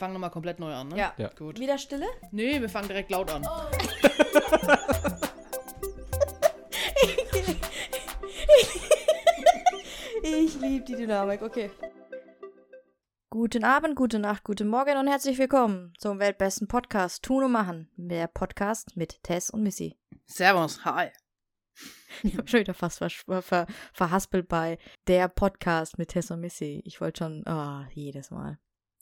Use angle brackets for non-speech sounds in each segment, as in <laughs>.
fangen nochmal komplett neu an, ne? Ja. Ja. Gut. Wieder Stille? Nee, wir fangen direkt laut an. <laughs> Ich liebe die Dynamik, okay. Guten Abend, gute Nacht, guten Morgen und herzlich willkommen zum weltbesten Podcast Tun und Machen. Der Podcast mit Tess und Missy. Servus, hi. <laughs> Ich habe schon wieder fast ver ver verhaspelt bei der Podcast mit Tess und Missy. Ich wollte schon, ah, jedes Mal.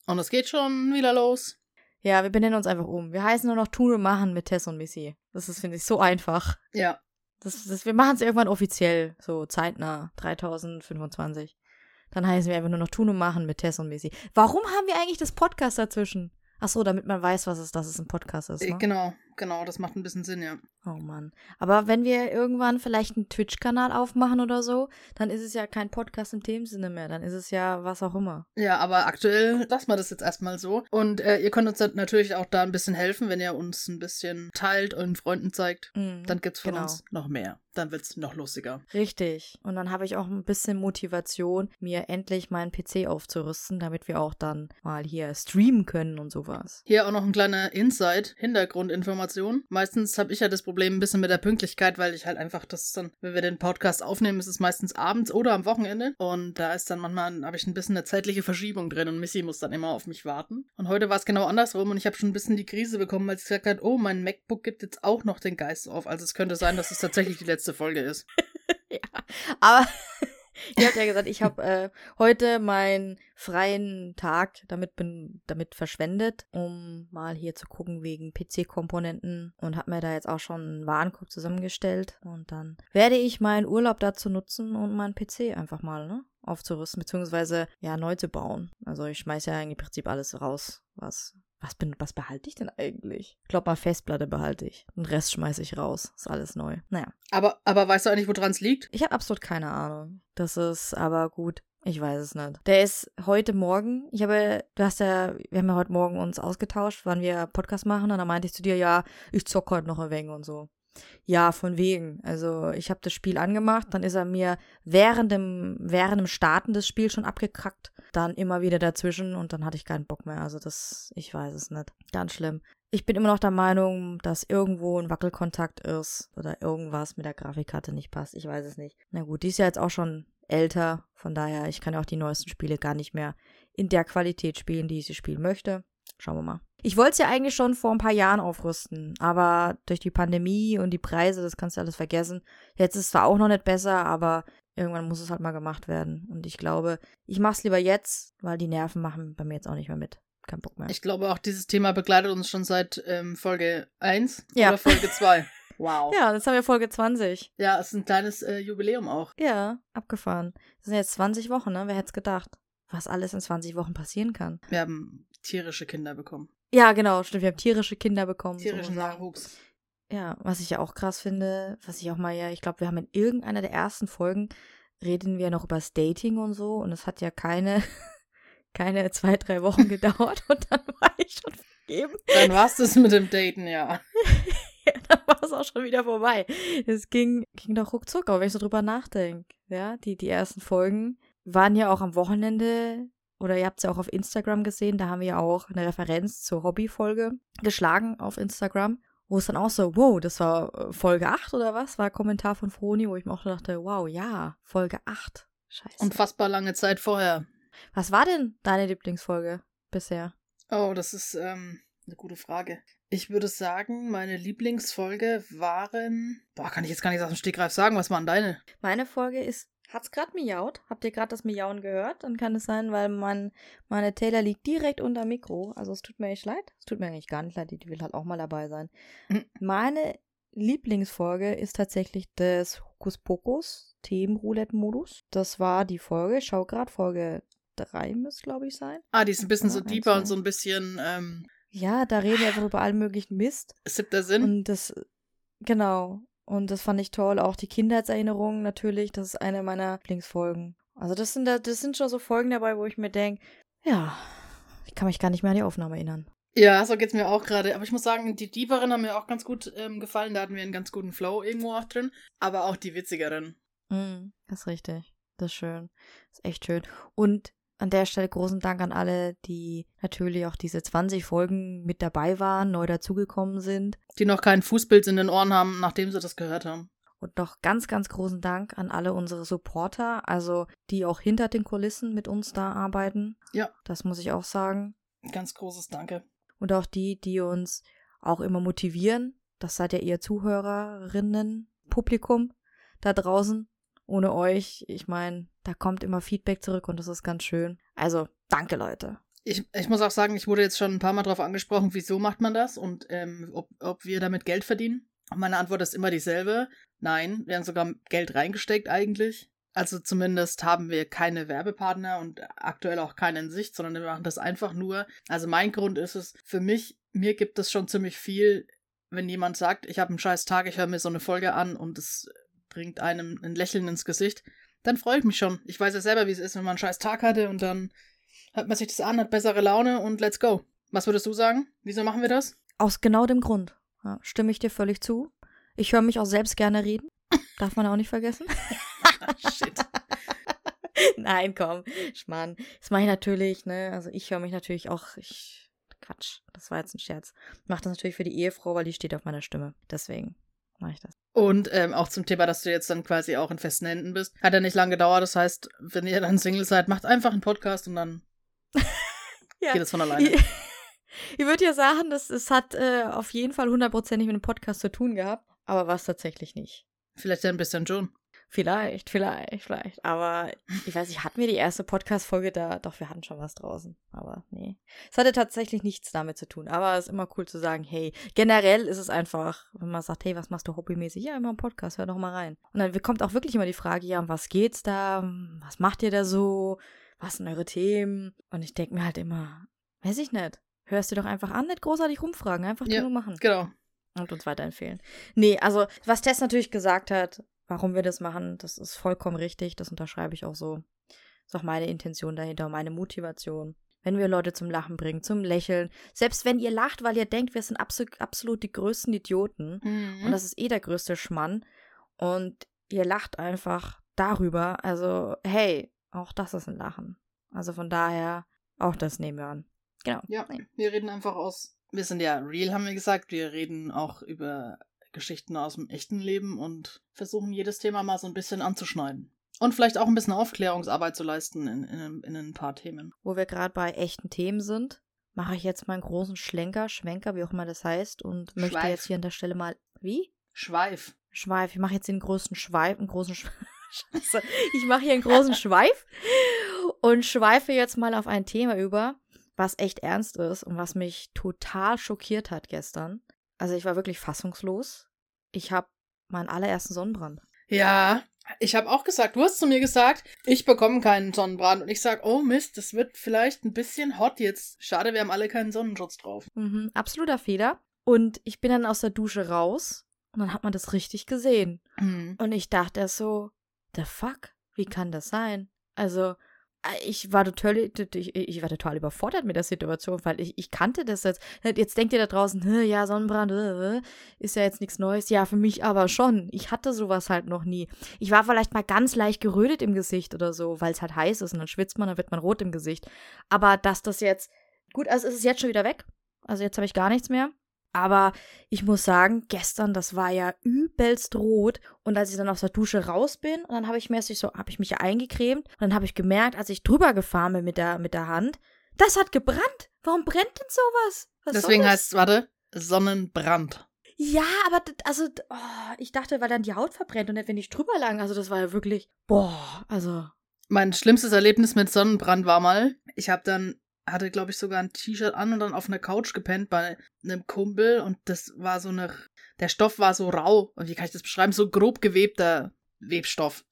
Und es geht schon wieder los. Ja, wir benennen uns einfach um. Wir heißen nur noch Tun und Machen mit Tess und Missy. Das ist, finde ich, so einfach. Ja. Das, das, wir machen es irgendwann offiziell, so zeitnah, 3025. Dann heißen wir einfach nur noch Tun und Machen mit Tess und Missy. Warum haben wir eigentlich das Podcast dazwischen? Ach so, damit man weiß, was es, dass es ein Podcast ist. Äh, Ne? Genau, genau, das macht ein bisschen Sinn, ja. Oh Mann. Aber wenn wir irgendwann vielleicht einen Twitch-Kanal aufmachen oder so, dann ist es ja kein Podcast in dem Sinne mehr. Dann ist es ja was auch immer. Ja, aber aktuell lassen wir das jetzt erstmal so. Und äh, ihr könnt uns natürlich auch da ein bisschen helfen, wenn ihr uns ein bisschen teilt und Freunden zeigt. Mhm, Dann gibt's von genau. uns noch mehr. Dann wird's noch lustiger. Richtig. Und dann habe ich auch ein bisschen Motivation, mir endlich meinen PC aufzurüsten, damit wir auch dann mal hier streamen können und sowas. Hier auch noch ein kleiner Insight, Hintergrundinformation. Meistens habe ich ja das Problem ein bisschen mit der Pünktlichkeit, weil ich halt einfach das dann, wenn wir den Podcast aufnehmen, ist es meistens abends oder am Wochenende. Und da ist dann manchmal, habe ich ein bisschen eine zeitliche Verschiebung drin und Missy muss dann immer auf mich warten. Und heute war es genau andersrum und ich habe schon ein bisschen die Krise bekommen, als ich gesagt habe, oh, mein MacBook gibt jetzt auch noch den Geist auf. Also es könnte sein, dass es tatsächlich die letzte Folge ist. <laughs> ja. Aber ihr habt ja gesagt, ich habe äh, heute meinen freien Tag damit bin damit verschwendet, um mal hier zu gucken wegen PC-Komponenten und habe mir da jetzt auch schon einen Warenkorb zusammengestellt und dann werde ich meinen Urlaub dazu nutzen und meinen PC einfach mal ne, aufzurüsten beziehungsweise ja neu zu bauen. Also ich schmeiße ja im Prinzip alles raus, was was, bin, was behalte ich denn eigentlich? Ich glaube, mal Festplatte behalte ich. Den Rest schmeiße ich raus. Ist alles neu. Naja. Aber, aber weißt du eigentlich, woran es liegt? Ich habe absolut keine Ahnung. Das ist aber gut. Ich weiß es nicht. Der ist heute Morgen. Ich habe, du hast ja, wir haben ja heute Morgen uns ausgetauscht, wann wir Podcast machen. Und dann meinte ich zu dir, ja, ich zock heute noch ein wenig und so. Ja, von wegen. Also ich habe das Spiel angemacht, dann ist er mir während dem, während dem Starten des Spiels schon abgekackt. Dann immer wieder dazwischen und dann hatte ich keinen Bock mehr. Also das, ich weiß es nicht. Ganz schlimm. Ich bin immer noch der Meinung, dass irgendwo ein Wackelkontakt ist oder irgendwas mit der Grafikkarte nicht passt. Ich weiß es nicht. Na gut, die ist ja jetzt auch schon älter. Von daher, ich kann ja auch die neuesten Spiele gar nicht mehr in der Qualität spielen, die ich sie spielen möchte. Schauen wir mal. Ich wollte es ja eigentlich schon vor ein paar Jahren aufrüsten, aber durch die Pandemie und die Preise, das kannst du alles vergessen. Jetzt ist es zwar auch noch nicht besser, aber irgendwann muss es halt mal gemacht werden. Und ich glaube, ich mache es lieber jetzt, weil die Nerven machen bei mir jetzt auch nicht mehr mit. Kein Bock mehr. Ich glaube auch, dieses Thema begleitet uns schon seit ähm, Folge 1 Ja. oder Folge 2. <laughs> Wow. ja, jetzt haben wir Folge 20. Ja, es ist ein kleines äh, Jubiläum auch. Ja, abgefahren. Das sind jetzt 20 Wochen, ne? Wer hätte es gedacht? Was alles in 20 Wochen passieren kann. Wir haben tierische Kinder bekommen. Ja, genau, stimmt. Wir haben tierische Kinder bekommen. Tierischen sozusagen. Nachwuchs. Ja, was ich ja auch krass finde, was ich auch mal ja, ich glaube, wir haben in irgendeiner der ersten Folgen reden wir noch über das Dating und so und es hat ja keine, <laughs> keine zwei, drei Wochen <laughs> gedauert und dann war ich schon vergeben. Dann war's das mit dem Daten, ja. <laughs> Ja, dann war es auch schon wieder vorbei. Es ging, ging doch ruckzuck, aber wenn ich so drüber nachdenke, ja, die, die ersten Folgen waren ja auch am Wochenende, oder ihr habt es ja auch auf Instagram gesehen, da haben wir ja auch eine Referenz zur Hobbyfolge geschlagen auf Instagram, wo es dann auch so, wow, das war äh, Folge 8 oder was? War ein Kommentar von Froni, wo ich mir auch dachte, wow, ja, Folge 8. Scheiße. Unfassbar lange Zeit vorher. was war denn deine Lieblingsfolge bisher? Oh, das ist ähm, eine gute Frage. Ich würde sagen, meine Lieblingsfolge waren. Boah, kann ich jetzt gar nicht aus dem Stegreif sagen. Was waren deine? Meine Folge ist, hat's gerade miaut? Habt ihr gerade das Miauen gehört? Dann kann es sein, weil mein, meine Taylor liegt direkt unter Mikro. Also es tut mir echt leid. Es tut mir eigentlich gar nicht leid, die will halt auch mal dabei sein. Mhm. Meine Lieblingsfolge ist tatsächlich des Hokus Pokus Themenroulette-Modus. Das war die Folge, ich schau gerade, Folge 3 müsste, glaube ich, sein. Ah, die ist ein bisschen Ja, so deeper und so ein bisschen ähm, Ja, da reden wir einfach über allen möglichen Mist. siebter Sinn. Und das, genau. Und das fand ich toll. Auch die Kindheitserinnerungen natürlich. Das ist eine meiner Lieblingsfolgen. Also das sind, da- das sind schon so Folgen dabei, wo ich mir denke, ja, ich kann mich gar nicht mehr an die Aufnahme erinnern. Ja, so geht's mir auch gerade. Aber ich muss sagen, die Deeperen haben mir auch ganz gut ähm, gefallen. Da hatten wir einen ganz guten Flow irgendwo auch drin. Aber auch die witzigeren. Mm, das ist richtig. Das ist schön. Das ist echt schön. Und an der Stelle großen Dank an alle, die natürlich auch diese 20 Folgen mit dabei waren, neu dazugekommen sind. Die noch kein Fußbild in den Ohren haben, nachdem sie das gehört haben. Und noch ganz, ganz großen Dank an alle unsere Supporter, also die auch hinter den Kulissen mit uns da arbeiten. Ja. Das muss ich auch sagen. Ganz großes Danke. Und auch die, die uns auch immer motivieren. Das seid ja ihr Zuhörerinnen, Publikum da draußen. Ohne euch, ich meine, da kommt immer Feedback zurück und das ist ganz schön. Also, danke, Leute. Ich, ich muss auch sagen, ich wurde jetzt schon ein paar Mal darauf angesprochen, wieso macht man das und ähm, ob, ob wir damit Geld verdienen. Und meine Antwort ist immer dieselbe. Nein, wir haben sogar Geld reingesteckt eigentlich. Also zumindest haben wir keine Werbepartner und aktuell auch keinen in Sicht, sondern wir machen das einfach nur. Also mein Grund ist es, für mich, mir gibt es schon ziemlich viel, wenn jemand sagt, ich habe einen scheiß Tag, ich höre mir so eine Folge an und es bringt einem ein Lächeln ins Gesicht, dann freue ich mich schon. Ich weiß ja selber, wie es ist, wenn man einen scheiß Tag hatte und dann hört man sich das an, hat bessere Laune und let's go. Was würdest du sagen? Wieso machen wir das? Aus genau dem Grund. Ja, stimme ich dir völlig zu. Ich höre mich auch selbst gerne reden. Darf man auch nicht vergessen. <laughs> Shit. <laughs> Nein, komm, Schmarrn. Das mache ich natürlich, ne? Also ich höre mich natürlich auch. Ich, Quatsch, das war jetzt ein Scherz. Ich mache das natürlich für die Ehefrau, weil die steht auf meiner Stimme. Deswegen mache ich das. Und ähm, auch zum Thema, dass du jetzt dann quasi auch in festen Händen bist. Hat ja nicht lange gedauert. Das heißt, wenn ihr dann Single seid, macht einfach einen Podcast und dann <laughs> Ja. geht es von alleine. Ich, ich würde ja sagen, das, es hat äh, auf jeden Fall hundertprozentig mit dem Podcast zu tun gehabt, aber war es tatsächlich nicht. Vielleicht ein bisschen schon. Vielleicht, vielleicht, vielleicht. Aber ich weiß nicht, hatten wir die erste Podcast-Folge da? Doch, wir hatten schon was draußen. Aber nee. Es hatte tatsächlich nichts damit zu tun. Aber es ist immer cool zu sagen, hey, generell ist es einfach, wenn man sagt, hey, was machst du hobbymäßig? Ja, immer einen Podcast, hör doch mal rein. Und dann kommt auch wirklich immer die Frage, ja, um was geht's da? Was macht ihr da so? Was sind eure Themen? Und ich denke mir halt immer, weiß ich nicht. Hörst du doch einfach an, nicht großartig rumfragen, einfach Ja. nur machen Genau. und uns weiterempfehlen. Nee, also was Tess natürlich gesagt hat, warum wir das machen, das ist vollkommen richtig, das unterschreibe ich auch so. Ist auch meine Intention dahinter, meine Motivation. Wenn wir Leute zum Lachen bringen, zum Lächeln, selbst wenn ihr lacht, weil ihr denkt, wir sind absolut, absolut die größten Idioten Mhm. und das ist eh der größte Schmann und ihr lacht einfach darüber, also hey, auch das ist ein Lachen. Also von daher, auch das nehmen wir an. Genau. Ja, Nee. wir reden einfach aus. Wir sind ja real, haben wir gesagt. Wir reden auch über Geschichten aus dem echten Leben und versuchen jedes Thema mal so ein bisschen anzuschneiden. Und vielleicht auch ein bisschen Aufklärungsarbeit zu leisten in, in, in ein paar Themen. wo wir gerade bei echten Themen sind, mache ich jetzt mal einen großen Schlenker, Schwenker, wie auch immer das heißt, und möchte Schweif. jetzt hier an der Stelle mal. Wie? Schweif. Schweif. Ich mache jetzt den größten Schweif, einen großen Schweif. <laughs> Scheiße. Ich mache hier einen großen Schweif und schweife jetzt mal auf ein Thema über, was echt ernst ist und was mich total schockiert hat gestern. Also ich war wirklich fassungslos. Ich habe meinen allerersten Sonnenbrand. Ja, ich habe auch gesagt, du hast zu mir gesagt, ich bekomme keinen Sonnenbrand. Und ich sag, oh Mist, das wird vielleicht ein bisschen hot jetzt. Schade, wir haben alle keinen Sonnenschutz drauf. Mhm, absoluter Fehler. Und ich bin dann aus der Dusche raus und dann hat man das richtig gesehen. Mhm. Und ich dachte erst so, the fuck? Wie kann das sein? Also, ich war total, ich, ich war total überfordert mit der Situation, weil ich, ich kannte das jetzt. Jetzt denkt ihr da draußen, "Hä, ja, Sonnenbrand, äh, ist ja jetzt nichts Neues. Ja, für mich aber schon. Ich hatte sowas halt noch nie. Ich war vielleicht mal ganz leicht gerötet im Gesicht oder so, weil es halt heiß ist und dann schwitzt man, dann wird man rot im Gesicht. Aber dass das jetzt, gut, also es ist jetzt schon wieder weg. Also jetzt habe ich gar nichts mehr. Aber ich muss sagen, gestern, das war ja übelst rot. Und als ich dann aus der Dusche raus bin, und dann habe ich mäßig so, habe ich mich ja eingecremt. Und dann habe ich gemerkt, als ich drüber gefahren bin mit der, mit der Hand, das hat gebrannt. Warum brennt denn sowas? Was Deswegen heißt es, warte, Sonnenbrand. Ja, aber also, oh, ich dachte, weil dann die Haut verbrennt und nicht, wenn ich drüber lang. Also, das war ja wirklich, boah, also. Mein schlimmstes Erlebnis mit Sonnenbrand war mal, ich habe dann, hatte glaube ich sogar ein T-Shirt an und dann auf einer Couch gepennt bei einem Kumpel und das war so eine, der Stoff war so rau, und wie kann ich das beschreiben, so grob gewebter Webstoff.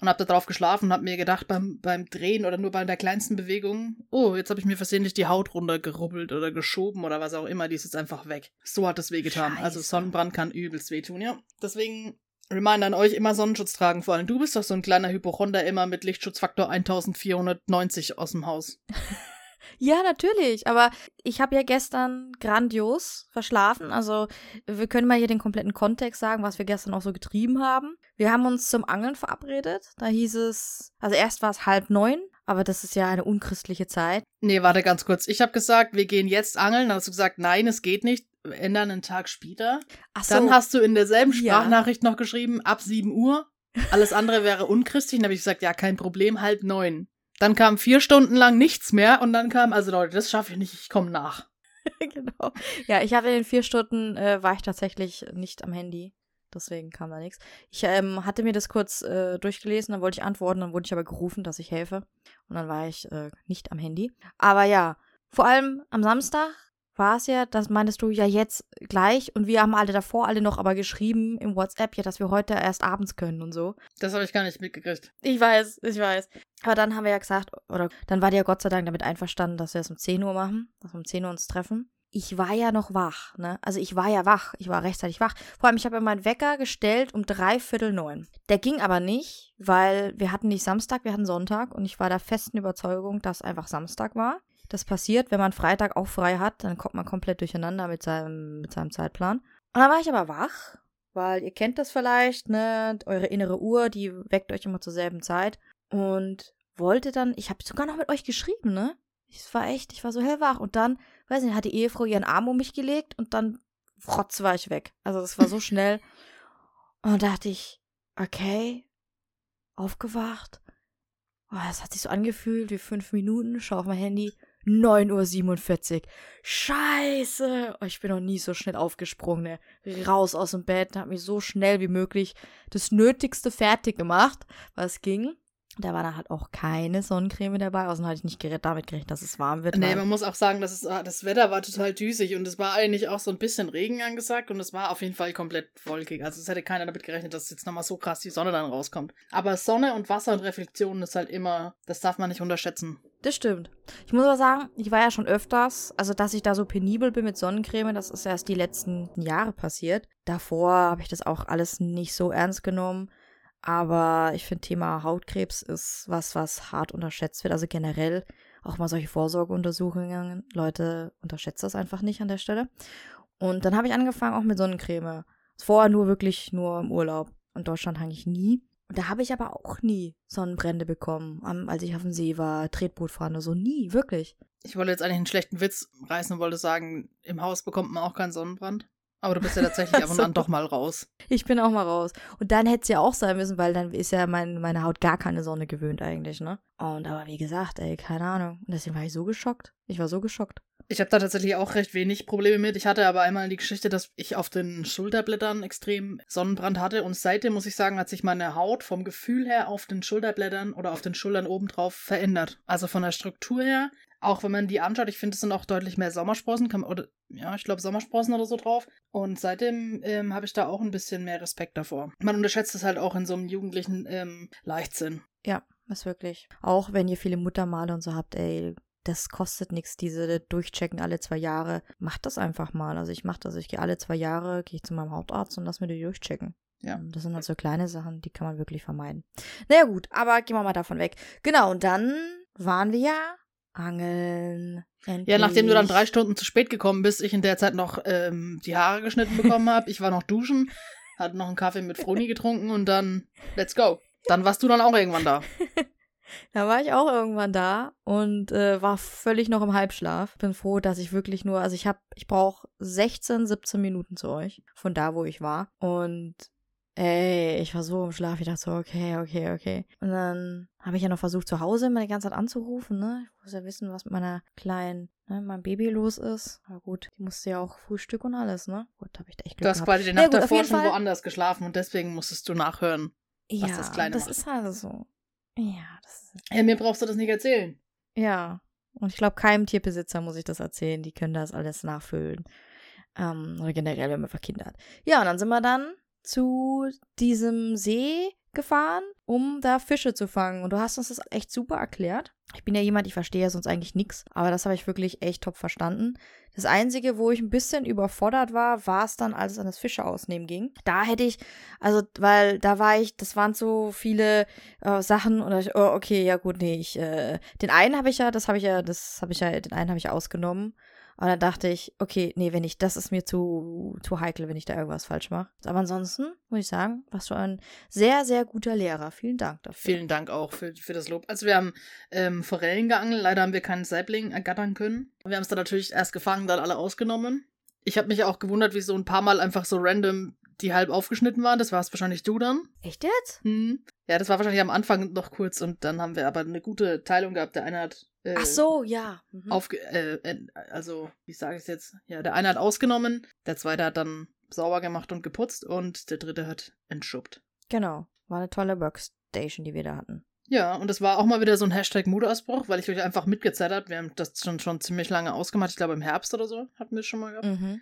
Und hab da drauf geschlafen und hab mir gedacht beim, beim Drehen oder nur bei der kleinsten Bewegung, oh, jetzt habe ich mir versehentlich die Haut runtergerubbelt oder geschoben oder was auch immer, die ist jetzt einfach weg. So hat es wehgetan. Also Scheiße. Sonnenbrand kann übelst wehtun, ja. Deswegen Reminder an euch, immer Sonnenschutz tragen. Vor allem du bist doch so ein kleiner Hypochonder, immer mit Lichtschutzfaktor 1490 aus dem Haus. <laughs> Ja, natürlich. Aber ich habe ja gestern grandios verschlafen. Also wir können mal hier den kompletten Kontext sagen, was wir gestern auch so getrieben haben. Wir haben uns zum Angeln verabredet. Da hieß es, also erst war es halb neun, aber das ist ja eine unchristliche Zeit. Nee, warte ganz kurz. Ich habe gesagt, wir gehen jetzt angeln. Dann hast du gesagt, nein, es geht nicht. Wir ändern einen Tag später. Ach so, Dann hast du in derselben Ja. Sprachnachricht noch geschrieben, ab 7 Uhr. Alles andere wäre unchristlich. Dann habe ich gesagt, ja, kein Problem, halb neun. Dann kam vier Stunden lang nichts mehr und dann kam, also Leute, das schaffe ich nicht, ich komme nach. <laughs> genau. Ja, ich habe in den vier Stunden, äh, war ich tatsächlich nicht am Handy. Deswegen kam da nichts. Ich ähm, hatte mir das kurz äh, durchgelesen, dann wollte ich antworten, dann wurde ich aber gerufen, dass ich helfe. Und dann war ich äh, nicht am Handy. Aber ja, vor allem am Samstag war es ja, das meintest du ja jetzt gleich. Und wir haben alle davor alle noch aber geschrieben im WhatsApp, ja, dass wir heute erst abends können und so. Das habe ich gar nicht mitgekriegt. Ich weiß, ich weiß. Aber dann haben wir ja gesagt, oder dann war die ja Gott sei Dank damit einverstanden, dass wir es um 10 Uhr machen, dass wir um 10 Uhr uns treffen. Ich war ja noch wach, ne? Also ich war ja wach, ich war rechtzeitig wach. Vor allem, ich habe ja meinen Wecker gestellt um dreiviertel neun. Der ging aber nicht, weil wir hatten nicht Samstag, wir hatten Sonntag und ich war der festen Überzeugung, dass einfach Samstag war. Das passiert, wenn man Freitag auch frei hat, dann kommt man komplett durcheinander mit seinem, mit seinem Zeitplan. Und dann war ich aber wach, weil ihr kennt das vielleicht, ne? Eure innere Uhr, die weckt euch immer zur selben Zeit. Und wollte dann, ich habe sogar noch mit euch geschrieben, ne? Ich war echt, ich war so hellwach. Und dann, weiß nicht, hat die Ehefrau ihren Arm um mich gelegt und dann frotz war ich weg. Also das war so <laughs> schnell. Und dann dachte ich, okay, aufgewacht. Oh, das hat sich so angefühlt wie fünf Minuten. Schau auf mein Handy. 9.47 Uhr. Scheiße. Oh, ich bin noch nie so schnell aufgesprungen. Ne? Raus aus dem Bett. Hab mich so schnell wie möglich das Nötigste fertig gemacht, was ging. Da war dann halt auch keine Sonnencreme dabei. Außerdem hatte ich nicht gerät, damit gerechnet, dass es warm wird. Nee, weil- man muss auch sagen, dass es, ah, das Wetter war total düsig und es war eigentlich auch so ein bisschen Regen angesagt und es war auf jeden Fall komplett wolkig. Also es hätte keiner damit gerechnet, dass jetzt nochmal so krass die Sonne dann rauskommt. Aber Sonne und Wasser und Reflexion ist halt immer, das darf man nicht unterschätzen. Das stimmt. Ich muss aber sagen, ich war ja schon öfters, also dass ich da so penibel bin mit Sonnencreme, das ist erst die letzten Jahre passiert. Davor habe ich das auch alles nicht so ernst genommen. Aber ich finde, Thema Hautkrebs ist was, was hart unterschätzt wird. Also generell auch mal solche Vorsorgeuntersuchungen. Leute, unterschätzt das einfach nicht an der Stelle. Und dann habe ich angefangen auch mit Sonnencreme. Vorher nur wirklich nur im Urlaub. In Deutschland eigentlich nie. Und da habe ich aber auch nie Sonnenbrände bekommen, als ich auf dem See war, Tretboot fahren oder so. Nie, wirklich. Ich wollte jetzt eigentlich einen schlechten Witz reißen und wollte sagen, im Haus bekommt man auch keinen Sonnenbrand. Aber du bist ja <laughs> tatsächlich ab und an doch mal raus. Ich bin auch mal raus. Und dann hätte es ja auch sein müssen, weil dann ist ja mein, meine Haut gar keine Sonne gewöhnt eigentlich, ne? Und aber wie gesagt, ey, keine Ahnung. Und deswegen war ich so geschockt. Ich war so geschockt. Ich habe da tatsächlich auch recht wenig Probleme mit. Ich hatte aber einmal die Geschichte, dass ich auf den Schulterblättern extrem Sonnenbrand hatte. Und seitdem muss ich sagen, hat sich meine Haut vom Gefühl her auf den Schulterblättern oder auf den Schultern obendrauf verändert. Also von der Struktur her. Auch wenn man die anschaut, ich finde, es sind auch deutlich mehr Sommersprossen, kann, oder ja, ich glaube Sommersprossen oder so drauf. Und seitdem ähm, habe ich da auch ein bisschen mehr Respekt davor. Man unterschätzt es halt auch in so einem jugendlichen ähm, Leichtsinn. Ja, ist wirklich. Auch wenn ihr viele Muttermale und so habt, ey, das kostet nichts, diese Durchchecken alle zwei Jahre. Macht das einfach mal. Also ich mache das. Ich gehe alle zwei Jahre, gehe ich zu meinem Hautarzt und lass mir die durchchecken. Ja. Und Das sind halt so kleine Sachen, die kann man wirklich vermeiden. Naja gut, aber gehen wir mal davon weg. Genau, und dann waren wir ja angeln. Endlich. Ja, nachdem du dann drei Stunden zu spät gekommen bist, ich in der Zeit noch ähm, die Haare geschnitten bekommen habe, ich war noch duschen, hatte noch einen Kaffee mit Froni getrunken und dann let's go. Dann warst du dann auch irgendwann da. <laughs> Da war ich auch irgendwann da und äh, war völlig noch im Halbschlaf. Bin froh, dass ich wirklich nur, also ich habe, ich brauche 16, 17 Minuten zu euch von da, wo ich war. Und ey, ich war so im Schlaf, ich dachte so, okay, okay, okay. Und dann habe ich ja noch versucht, zu Hause immer die ganze Zeit anzurufen, ne? Ich muss ja wissen, was mit meiner kleinen, ne, meinem Baby los ist. Aber gut, die musste ja auch Frühstück und alles, ne? Gut, habe ich da echt Glück Du hast gehabt. quasi die Ja, Nacht gut, auf davor schon Fall- woanders geschlafen und deswegen musstest du nachhören. ja, was das Kleine das macht. ist halt so. Ja, das ist Ja, mir brauchst du das nicht erzählen. Ja, und ich glaube, keinem Tierbesitzer muss ich das erzählen. Die können das alles nachfüllen. Ähm, oder generell, wenn man einfach Kinder hat. Ja, und dann sind wir dann zu diesem See gefahren, um da Fische zu fangen. Und du hast uns das echt super erklärt. Ich bin ja jemand, ich verstehe ja sonst eigentlich nichts, aber das habe ich wirklich echt top verstanden. Das Einzige, wo ich ein bisschen überfordert war, war es dann, als es an das Fische ausnehmen ging. Da hätte ich, also, weil da war ich, das waren so viele äh, Sachen und ich, oh, okay, ja gut, nee, ich, äh, den einen habe ich ja, das habe ich ja, das habe ich ja, den einen habe ich ausgenommen. Aber dann dachte ich, okay, nee, wenn ich, das ist mir zu, zu heikel, wenn ich da irgendwas falsch mache. Aber ansonsten muss ich sagen, warst du ein sehr, sehr guter Lehrer. Vielen Dank dafür. Vielen Dank auch für, für das Lob. Also wir haben ähm, Forellen geangelt, leider haben wir keinen Saibling ergattern können. Wir haben es dann natürlich erst gefangen, dann alle ausgenommen. Ich habe mich auch gewundert, wie so ein paar Mal einfach so random die halb aufgeschnitten waren. Das warst wahrscheinlich du dann. Echt jetzt? Hm. Ja, das war wahrscheinlich am Anfang noch kurz und dann haben wir aber eine gute Teilung gehabt. Der eine hat. Äh, Ach so, ja. Mhm. Aufge äh, also, wie sage ich es jetzt? Ja, der eine hat ausgenommen, der zweite hat dann sauber gemacht und geputzt und der dritte hat entschuppt. Genau. War eine tolle Workstation, die wir da hatten. Ja, und es war auch mal wieder so ein Hashtag Mutausbruch, weil ich euch einfach mitgezählt habe. Wir haben das schon, schon ziemlich lange ausgemacht. Ich glaube, im Herbst oder so hatten wir es schon mal gehabt. Mhm.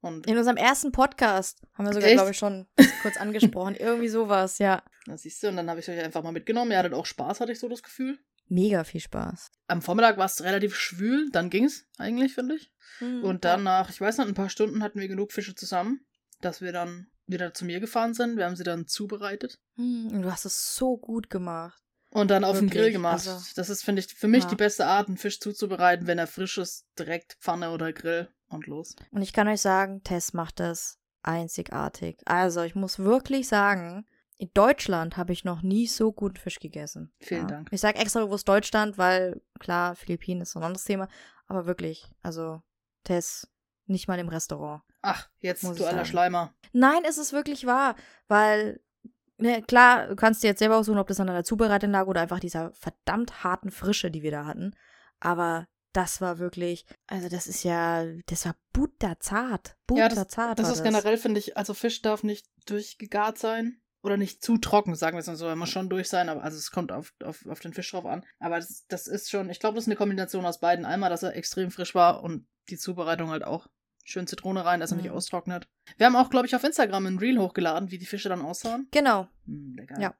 Und In unserem ersten Podcast haben wir sogar, glaube ich, schon kurz angesprochen. <laughs> Irgendwie sowas, ja. da siehst du, und dann habe ich euch einfach mal mitgenommen. Ihr hattet auch Spaß, hatte ich so das Gefühl. Mega viel Spaß. Am Vormittag war es relativ schwül, dann ging's eigentlich, finde ich. Mhm. Und dann nach, ich weiß nicht, ein paar Stunden hatten wir genug Fische zusammen, dass wir dann wieder zu mir gefahren sind. Wir haben sie dann zubereitet Mhm. Und du hast es so gut gemacht. Und dann auf den Wirklich, Grill gemacht. also- das ist, finde ich, für mich Ja. die beste Art, einen Fisch zuzubereiten, wenn er frisch ist, direkt Pfanne oder Grill und los. Und ich kann euch sagen, Tess macht das einzigartig. Also, ich muss wirklich sagen, in Deutschland habe ich noch nie so guten Fisch gegessen. Vielen ja. Dank. Ich sage extra bewusst Deutschland, weil klar, Philippinen ist so ein anderes Thema. Aber wirklich, also, Tess, nicht mal im Restaurant. Ach, jetzt du aller. Schleimer. Nein, es ist wirklich wahr, weil, ne, klar, du kannst dir jetzt selber aussuchen, ob das an der Zubereitung lag oder einfach dieser verdammt harten Frische, die wir da hatten. Aber das war wirklich, also das ist ja, das war butterzart. Ja, das- Butterzart Das ist generell, finde ich, also Fisch darf nicht durchgegart sein. Oder nicht zu trocken, sagen wir es mal so. Er muss schon durch sein, aber also es kommt auf, auf, auf den Fisch drauf an. Aber das, das ist schon, ich glaube, das ist eine Kombination aus beiden. Einmal, dass er extrem frisch war und die Zubereitung halt auch. Schön Zitrone rein, dass er nicht Mhm. austrocknet. Wir haben auch, glaube ich, auf Instagram ein Reel hochgeladen, wie die Fische dann aussahen. Genau, Hm. Ja.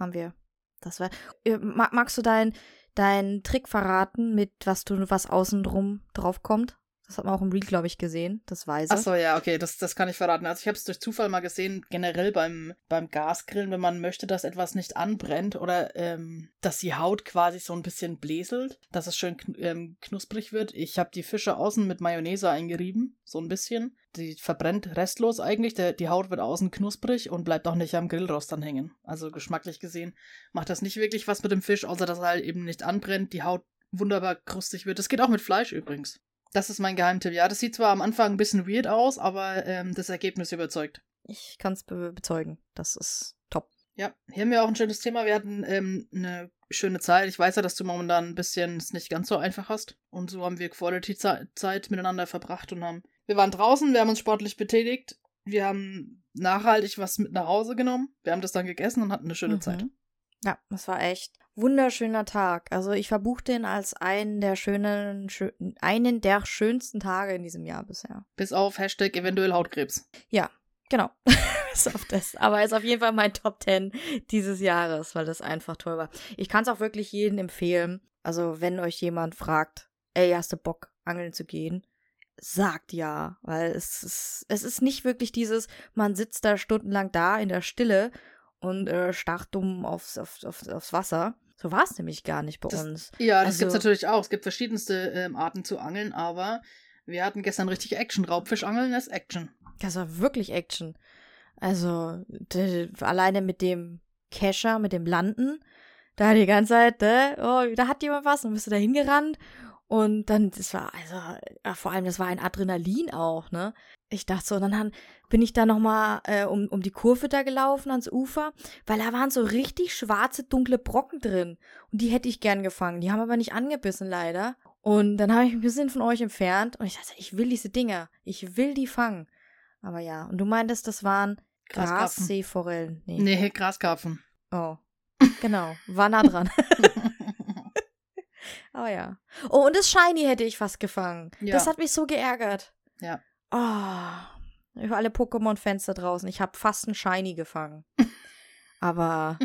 haben wir. Das war. Äh, ma- Magst du deinen dein Trick verraten, mit was du was außen drum drauf kommt? Das hat man auch im Reel, glaube ich, gesehen, das Weiße. Ach so, ja, okay, das, das kann ich verraten. Also ich habe es durch Zufall mal gesehen, generell beim, beim Gasgrillen, wenn man möchte, dass etwas nicht anbrennt oder ähm, dass die Haut quasi so ein bisschen bläselt, dass es schön kn ähm, knusprig wird. Ich habe die Fische außen mit Mayonnaise eingerieben, so ein bisschen. Die verbrennt restlos eigentlich. Der, die Haut wird außen knusprig und bleibt auch nicht am Grillrost dann hängen. Also geschmacklich gesehen macht das nicht wirklich was mit dem Fisch, außer dass er halt eben nicht anbrennt, die Haut wunderbar krustig wird. Das geht auch mit Fleisch übrigens. Das ist mein Geheimtipp. Ja, das sieht zwar am Anfang ein bisschen weird aus, aber ähm, das Ergebnis überzeugt. Ich kann es be bezeugen. Das ist top. Ja, hier haben wir auch ein schönes Thema. Wir hatten ähm, eine schöne Zeit. Ich weiß ja, dass du momentan ein bisschen es nicht ganz so einfach hast. Und so haben wir Quality Ze- Zeit miteinander verbracht und haben. Wir waren draußen, wir haben uns sportlich betätigt. Wir haben nachhaltig was mit nach Hause genommen. Wir haben das dann gegessen und hatten eine schöne Mhm. Zeit. Ja, das war echt wunderschöner Tag. Also ich verbuche den als einen der schönen, schö einen der schönsten Tage in diesem Jahr bisher. Bis auf Hashtag eventuell Hautkrebs. Genau. <laughs> Bis auf das. Aber ist auf jeden Fall mein Top 10 dieses Jahres, weil das einfach toll war. Ich kann es auch wirklich jedem empfehlen. Also, wenn euch jemand fragt, ey, hast du Bock, angeln zu gehen? Sagt ja, weil es ist, es ist nicht wirklich dieses, man sitzt da stundenlang da in der Stille und äh, starrt dumm aufs, auf, auf, aufs Wasser. So war es nämlich gar nicht bei Das- uns. Ja, das Also- gibt's natürlich auch. Es gibt verschiedenste ähm, Arten zu angeln, aber wir hatten gestern richtig Action. Raubfischangeln ist Action. Das war wirklich Action. Also, alleine mit dem Kescher, mit dem Landen, da die ganze Zeit, ne, oh, da hat jemand was und bist du da hingerannt. Und dann, das war, also, ja, vor allem, das war ein Adrenalin auch, ne? Ich dachte so, und dann bin ich da nochmal äh, um, um die Kurve da gelaufen ans Ufer, weil da waren so richtig schwarze, dunkle Brocken drin. Und die hätte ich gern gefangen. Die haben aber nicht angebissen, leider. Und dann habe ich mich ein bisschen von euch entfernt und ich dachte, ich will diese Dinger. Ich will die fangen. Aber ja, und du meintest, das waren. Grasseeforellen. Nee. Nee, Graskarpfen. Oh. Genau, war nah dran. <laughs> Aber ja. Oh, und das Shiny hätte ich fast gefangen. Ja. Das hat mich so geärgert. Ja. Oh. Für alle Pokémon-Fans da draußen. Ich habe fast ein Shiny gefangen. <laughs> Aber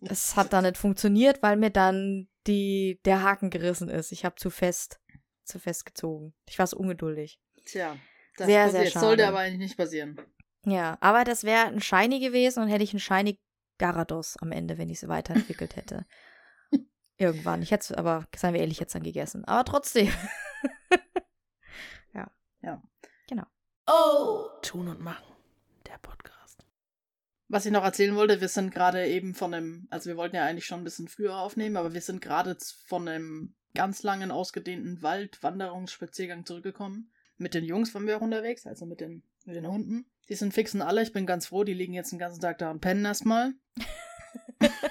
es hat dann nicht funktioniert, weil mir dann die, der Haken gerissen ist. Ich habe zu fest, zu fest gezogen. Ich war so ungeduldig. Tja, das Sehr, passiert. sehr schade. sollte aber eigentlich nicht passieren. Ja, aber das wäre ein Shiny gewesen und hätte ich ein Shiny Garados am Ende, wenn ich es weiterentwickelt hätte. <laughs> Irgendwann. Ich hätte es aber, seien wir ehrlich, jetzt dann gegessen. Aber trotzdem. <laughs> Ja. Ja. Genau. Oh! Tun und machen. Der Podcast. Was ich noch erzählen wollte, wir sind gerade eben von einem, also wir wollten ja eigentlich schon ein bisschen früher aufnehmen, aber wir sind gerade von einem ganz langen, ausgedehnten Waldwanderungsspaziergang zurückgekommen. Mit den Jungs waren wir auch unterwegs, also mit den, mit den Hunden. Die sind fixen alle, ich bin ganz froh, die liegen jetzt den ganzen Tag da und pennen erstmal. <laughs>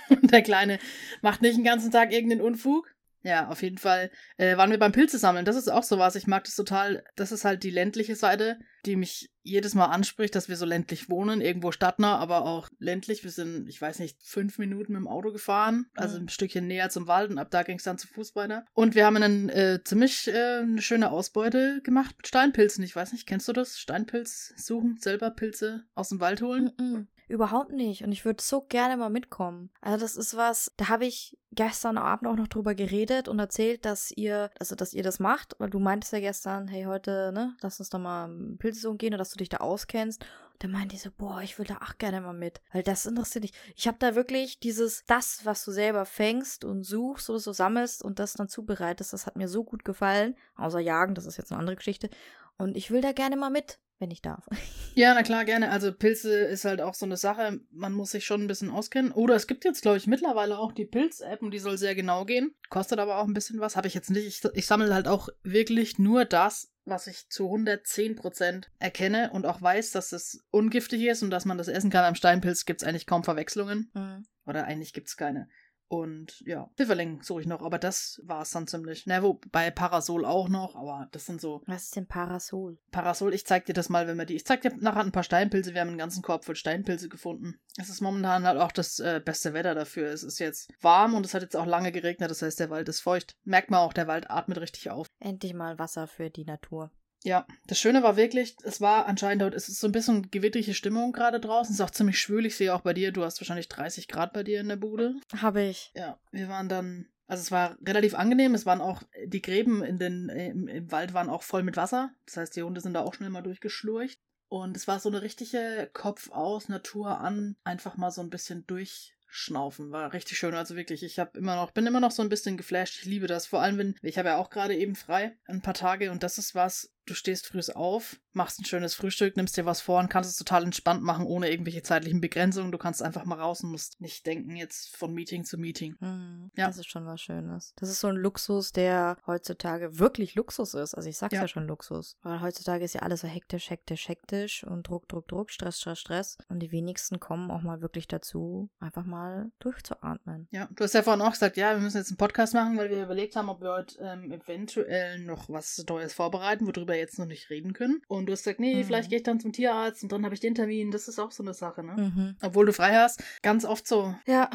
und <laughs> der Kleine macht nicht den ganzen Tag irgendeinen Unfug. Ja, auf jeden Fall äh, waren wir beim Pilze sammeln. Das ist auch so was. Ich mag das total. Das ist halt die ländliche Seite, die mich jedes Mal anspricht, dass wir so ländlich wohnen, irgendwo stadtnah, aber auch ländlich. Wir sind, ich weiß nicht, fünf Minuten mit dem Auto gefahren, also Mhm. ein Stückchen näher zum Wald und ab da ging es dann zu Fuß weiter. Und wir haben einen äh, ziemlich äh, eine schöne Ausbeute gemacht mit Steinpilzen. Ich weiß nicht, kennst du das? Steinpilz suchen, selber Pilze aus dem Wald holen? Mm-mm. Überhaupt nicht. Und ich würde so gerne mal mitkommen. Also das ist was, da habe ich gestern Abend auch noch drüber geredet und erzählt, dass ihr, also dass ihr das macht, weil du meintest ja gestern, hey, heute, ne, lass uns doch mal Pilze suchen gehen und dass du dich da auskennst. Und dann meinte ich so, boah, ich will da auch gerne mal mit. Weil das interessiert dich. Ich habe da wirklich dieses, das, was du selber fängst und suchst oder so sammelst und das dann zubereitest, das hat mir so gut gefallen. Außer Jagen, das ist jetzt eine andere Geschichte. Und ich will da gerne mal mit, wenn ich darf. <laughs> Ja, na klar, gerne. Also Pilze ist halt auch so eine Sache. Man muss sich schon ein bisschen auskennen. Oder es gibt jetzt, glaube ich, mittlerweile auch die Pilz-App und die soll sehr genau gehen. Kostet aber auch ein bisschen was. Habe ich jetzt nicht. Ich, ich sammle halt auch wirklich nur das, was ich zu 110% erkenne und auch weiß, dass es ungiftig ist und dass man das essen kann. Am Steinpilz gibt es eigentlich kaum Verwechslungen. Mhm. Oder eigentlich gibt es keine. Und ja, Pfifferling suche ich noch, aber das war es dann ziemlich. Na, wo bei Parasol auch noch, aber das sind so Was ist denn Parasol? Parasol, ich zeig dir das mal, wenn wir die. Ich zeig dir nachher ein paar Steinpilze. Wir haben einen ganzen Korb voll Steinpilze gefunden. Es ist momentan halt auch das äh, beste Wetter dafür. Es ist jetzt warm und es hat jetzt auch lange geregnet, das heißt, der Wald ist feucht. Merkt man auch, der Wald atmet richtig auf. Endlich mal Wasser für die Natur. Ja, das Schöne war wirklich, es war anscheinend dort, es ist so ein bisschen gewittrige Stimmung gerade draußen. Es ist auch ziemlich schwül. Ich sehe auch bei dir, du hast wahrscheinlich 30 Grad bei dir in der Bude. Habe ich. Ja, wir waren dann, also es war relativ angenehm. Es waren auch, die Gräben in den, im, im Wald waren auch voll mit Wasser. Das heißt, die Hunde sind da auch schnell mal durchgeschlurcht. Und es war so eine richtige Kopf aus, Natur an, einfach mal so ein bisschen durchschnaufen. War richtig schön. Also wirklich, ich habe immer noch, bin immer noch so ein bisschen geflasht. Ich liebe das. Vor allem, wenn, ich habe ja auch gerade eben frei, ein paar Tage und das ist was, du stehst früh auf, machst ein schönes Frühstück, nimmst dir was vor und kannst es total entspannt machen, ohne irgendwelche zeitlichen Begrenzungen. Du kannst einfach mal raus und musst nicht denken, jetzt von Meeting zu Meeting. Hm, Ja. Das ist schon was Schönes. Das ist so ein Luxus, der heutzutage wirklich Luxus ist. Also ich sag's ja, Ja. schon Luxus. Weil heutzutage ist ja alles so hektisch, hektisch, hektisch und Druck, Druck, Druck, Stress, Stress, Stress. Und die wenigsten kommen auch mal wirklich dazu, einfach mal durchzuatmen. Ja, du hast ja vorhin auch gesagt, ja, wir müssen jetzt einen Podcast machen, weil wir überlegt haben, ob wir heute ähm, eventuell noch was Neues vorbereiten, worüber jetzt noch nicht reden können. Und du hast gesagt, nee, Mhm. vielleicht gehe ich dann zum Tierarzt und dann habe ich den Termin. Das ist auch so eine Sache, ne? Mhm. Obwohl du frei hast, ganz oft so. Ja,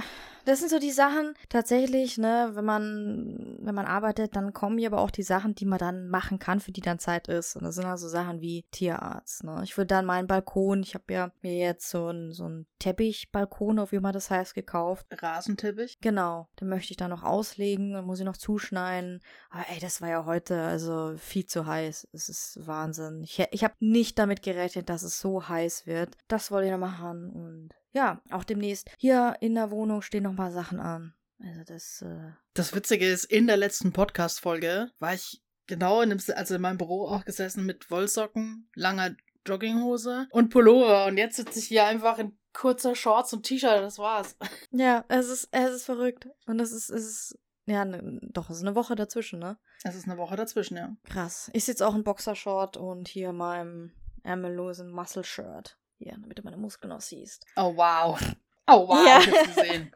das sind so die Sachen, tatsächlich, ne, wenn man, wenn man arbeitet, dann kommen mir aber auch die Sachen, die man dann machen kann, für die dann Zeit ist. Und das sind also Sachen wie Tierarzt, ne. Ich würde dann meinen Balkon, ich habe ja mir jetzt so ein, so ein Teppichbalkon, auf wie man das heißt, gekauft. Rasenteppich. Genau, den möchte ich dann noch auslegen, dann muss ich noch zuschneiden. Aber ey, das war ja heute also viel zu heiß. Es ist Wahnsinn. Ich, ich habe nicht damit gerechnet, dass es so heiß wird. Das wollte ich noch machen und ja, auch demnächst hier in der Wohnung stehen noch mal Sachen an. Also das, äh, Das Witzige ist, in der letzten Podcast-Folge war ich genau in dem, also in meinem Büro auch gesessen mit Wollsocken, langer Jogginghose und Pullover. Und jetzt sitze ich hier einfach in kurzer Shorts und T-Shirt. Das war's. <laughs> ja, es ist, es ist verrückt. Und es ist, es ist, ja, ne, doch, es ist eine Woche dazwischen, ne? Es ist eine Woche dazwischen, ja. Krass. Ich sitze auch in Boxershort und hier in meinem ärmellosen Muscle-Shirt. Hier, damit du meine Muskeln auch siehst. Oh, wow. <laughs> Oh, wow, Ja. ich hab's gesehen.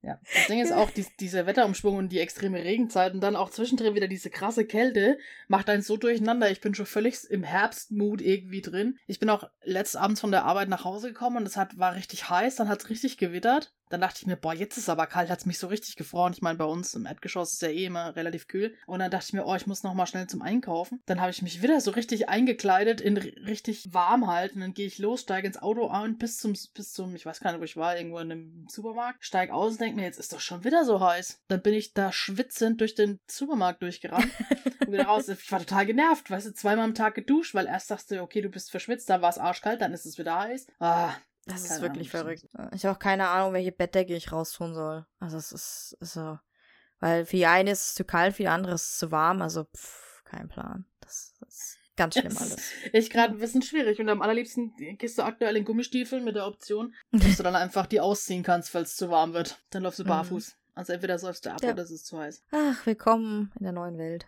Ja, das Ding ist auch, dies, dieser Wetterumschwung und die extreme Regenzeit und dann auch zwischendrin wieder diese krasse Kälte macht einen so durcheinander. Ich bin schon völlig im Herbstmut irgendwie drin. Ich bin auch letzt abends von der Arbeit nach Hause gekommen und es hat, war richtig heiß, dann hat es richtig gewittert. Dann dachte ich mir, boah, jetzt ist es aber kalt, hat es mich so richtig gefroren. Ich meine, bei uns im Erdgeschoss ist ja eh immer relativ kühl. Und dann dachte ich mir, oh, ich muss noch mal schnell zum Einkaufen. Dann habe ich mich wieder so richtig eingekleidet, in ri- richtig warm halt. Und dann gehe ich los, steige ins Auto und bis zum, bis zum, ich weiß gar nicht, wo ich war, irgendwo in einem Supermarkt, steige aus und denke mir, jetzt ist doch schon wieder so heiß. Dann bin ich da schwitzend durch den Supermarkt durchgerannt und wieder raus. Ich war total genervt, weißt du, zweimal am Tag geduscht, weil erst dachte du, okay, du bist verschwitzt, dann war es arschkalt, dann ist es wieder heiß. Ah, Das ist Keine wirklich Ahnung, verrückt. Ich habe auch keine Ahnung, welche Bettdecke ich raustun soll. Also es ist, ist so. Weil für die eine ist es zu kalt, für die andere ist es zu warm. Also pff, kein Plan. Das ist ganz schlimm alles. Echt gerade ein bisschen schwierig. Und am allerliebsten gehst du aktuell in Gummistiefeln mit der Option, dass du dann einfach die ausziehen kannst, falls es zu warm wird. Dann läufst du Mhm. barfuß. Also entweder säufst du ab Ja. oder es ist zu heiß. Ach, willkommen in der neuen Welt.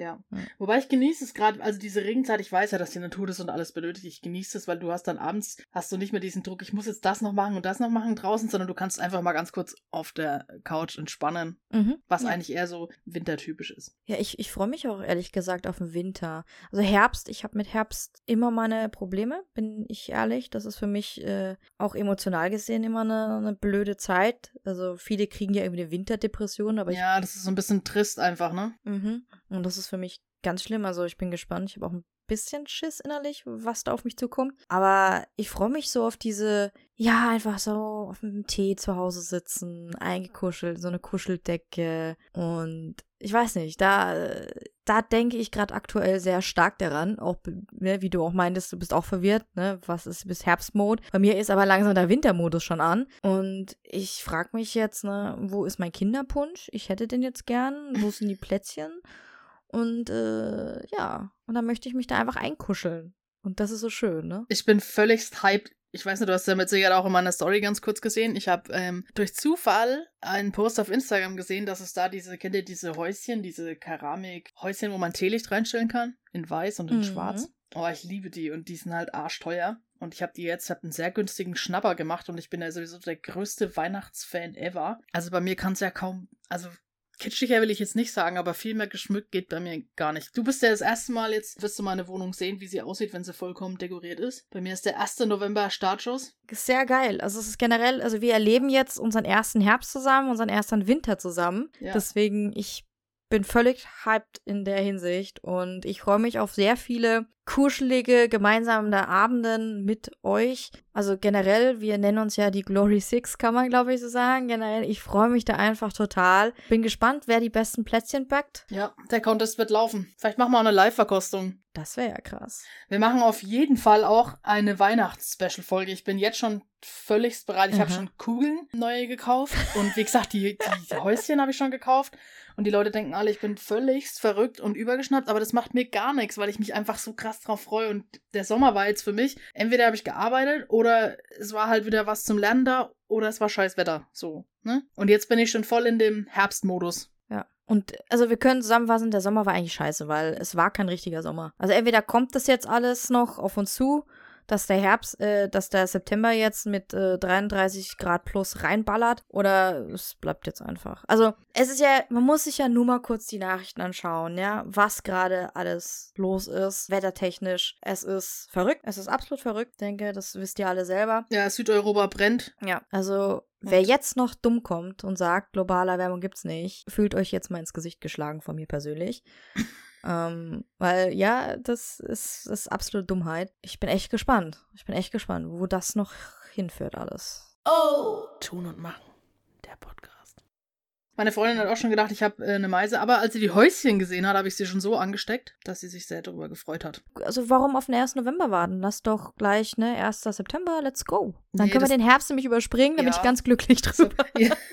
Ja. Ja. Wobei ich genieße es gerade, also diese Regenzeit, ich weiß ja, dass die Natur das und alles benötigt. Ich genieße es, weil du hast dann abends, hast du nicht mehr diesen Druck, ich muss jetzt das noch machen und das noch machen draußen, sondern du kannst einfach mal ganz kurz auf der Couch entspannen, Mhm. was ja. eigentlich eher so wintertypisch ist. Ja, ich, ich freue mich auch ehrlich gesagt auf den Winter. Also Herbst, ich habe mit Herbst immer meine Probleme, bin ich ehrlich. Das ist für mich äh, auch emotional gesehen immer eine, eine blöde Zeit. Also viele kriegen ja irgendwie eine Winterdepression, aber ich ja, das ist so ein bisschen trist einfach, ne? Mhm. Und das ist für mich ganz schlimm. Also ich bin gespannt. Ich habe auch ein bisschen Schiss innerlich, was da auf mich zukommt. Aber ich freue mich so auf diese, ja, einfach so auf dem Tee zu Hause sitzen, eingekuschelt, so eine Kuscheldecke. Und ich weiß nicht, da, da denke ich gerade aktuell sehr stark daran. Auch, ne, wie du auch meintest, du bist auch verwirrt, ne? Was ist bis Herbstmod? Bei mir ist aber langsam der Wintermodus schon an. Und ich frage mich jetzt, ne, wo ist mein Kinderpunsch? Ich hätte den jetzt gern. Wo sind die Plätzchen? Und äh, ja, und dann möchte ich mich da einfach einkuscheln. Und das ist so schön, ne? Ich bin völligst hyped. Ich weiß nicht, du hast ja mit Sicherheit auch in meiner Story ganz kurz gesehen. Ich habe ähm, durch Zufall einen Post auf Instagram gesehen, dass es da diese, kennt ihr diese Häuschen, diese Keramik-Häuschen, wo man Teelicht reinstellen kann? In weiß und in Mhm. schwarz. Oh, ich liebe die und die sind halt arschteuer. Und ich habe die jetzt, habe einen sehr günstigen Schnapper gemacht und ich bin ja sowieso der größte Weihnachtsfan ever. Also bei mir kann es ja kaum, also Kitschiger will ich jetzt nicht sagen, aber viel mehr geschmückt geht bei mir gar nicht. Du bist ja das erste Mal jetzt, wirst du meine Wohnung sehen, wie sie aussieht, wenn sie vollkommen dekoriert ist. Bei mir ist der 1. November Startschuss. Sehr geil. Also es ist generell, also wir erleben jetzt unseren ersten Herbst zusammen, unseren ersten Winter zusammen. Ja. Deswegen, ich bin völlig hyped in der Hinsicht und ich freue mich auf sehr viele kuschelige gemeinsame Abenden mit euch. Also generell, wir nennen uns ja die Glory Six, kann man glaube ich so sagen. Generell, ich freue mich da einfach total. Bin gespannt, wer die besten Plätzchen backt. Ja, der Contest wird laufen. Vielleicht machen wir auch eine Live-Verkostung. Das wäre ja krass. Wir machen auf jeden Fall auch eine Weihnachts-Special-Folge. Ich bin jetzt schon völligst bereit. Ich habe schon Kugeln neue gekauft. Und wie gesagt, die, die Häuschen habe ich schon gekauft. Und die Leute denken alle, ich bin völligst verrückt und übergeschnappt. Aber das macht mir gar nichts, weil ich mich einfach so krass drauf freue. Und der Sommer war jetzt für mich, entweder habe ich gearbeitet oder es war halt wieder was zum Lernen da oder es war scheiß Wetter. So, ne? Und jetzt bin ich schon voll in dem Herbstmodus. Ja. Und also wir können zusammenfassen, der Sommer war eigentlich scheiße, weil es war kein richtiger Sommer. Also entweder kommt das jetzt alles noch auf uns zu, dass der Herbst, äh, dass der September jetzt mit äh, 33 Grad plus reinballert, oder es bleibt jetzt einfach. Also es ist ja, man muss sich ja nur mal kurz die Nachrichten anschauen, ja, was gerade alles los ist, wettertechnisch. Es ist verrückt, es ist absolut verrückt, denke, das wisst ihr alle selber. Ja, Südeuropa brennt. Ja, also wer jetzt noch dumm kommt und sagt, globale Erwärmung gibt's nicht, fühlt euch jetzt mal ins Gesicht geschlagen von mir persönlich. Ähm, weil ja, das ist, das ist absolute Dummheit. Ich bin echt gespannt. Ich bin echt gespannt, wo das noch hinführt alles. Oh! Tun und machen. Der Podcast. Meine Freundin hat auch schon gedacht, ich habe äh, eine Meise, aber als sie die Häuschen gesehen hat, habe ich sie schon so angesteckt, dass sie sich sehr darüber gefreut hat. Also warum auf den 1. November warten? Lass doch gleich, ne, 1. September, let's go. Dann Nee, können wir den Herbst nämlich überspringen, da bin Ja. ich ganz glücklich drüber. ja. <laughs>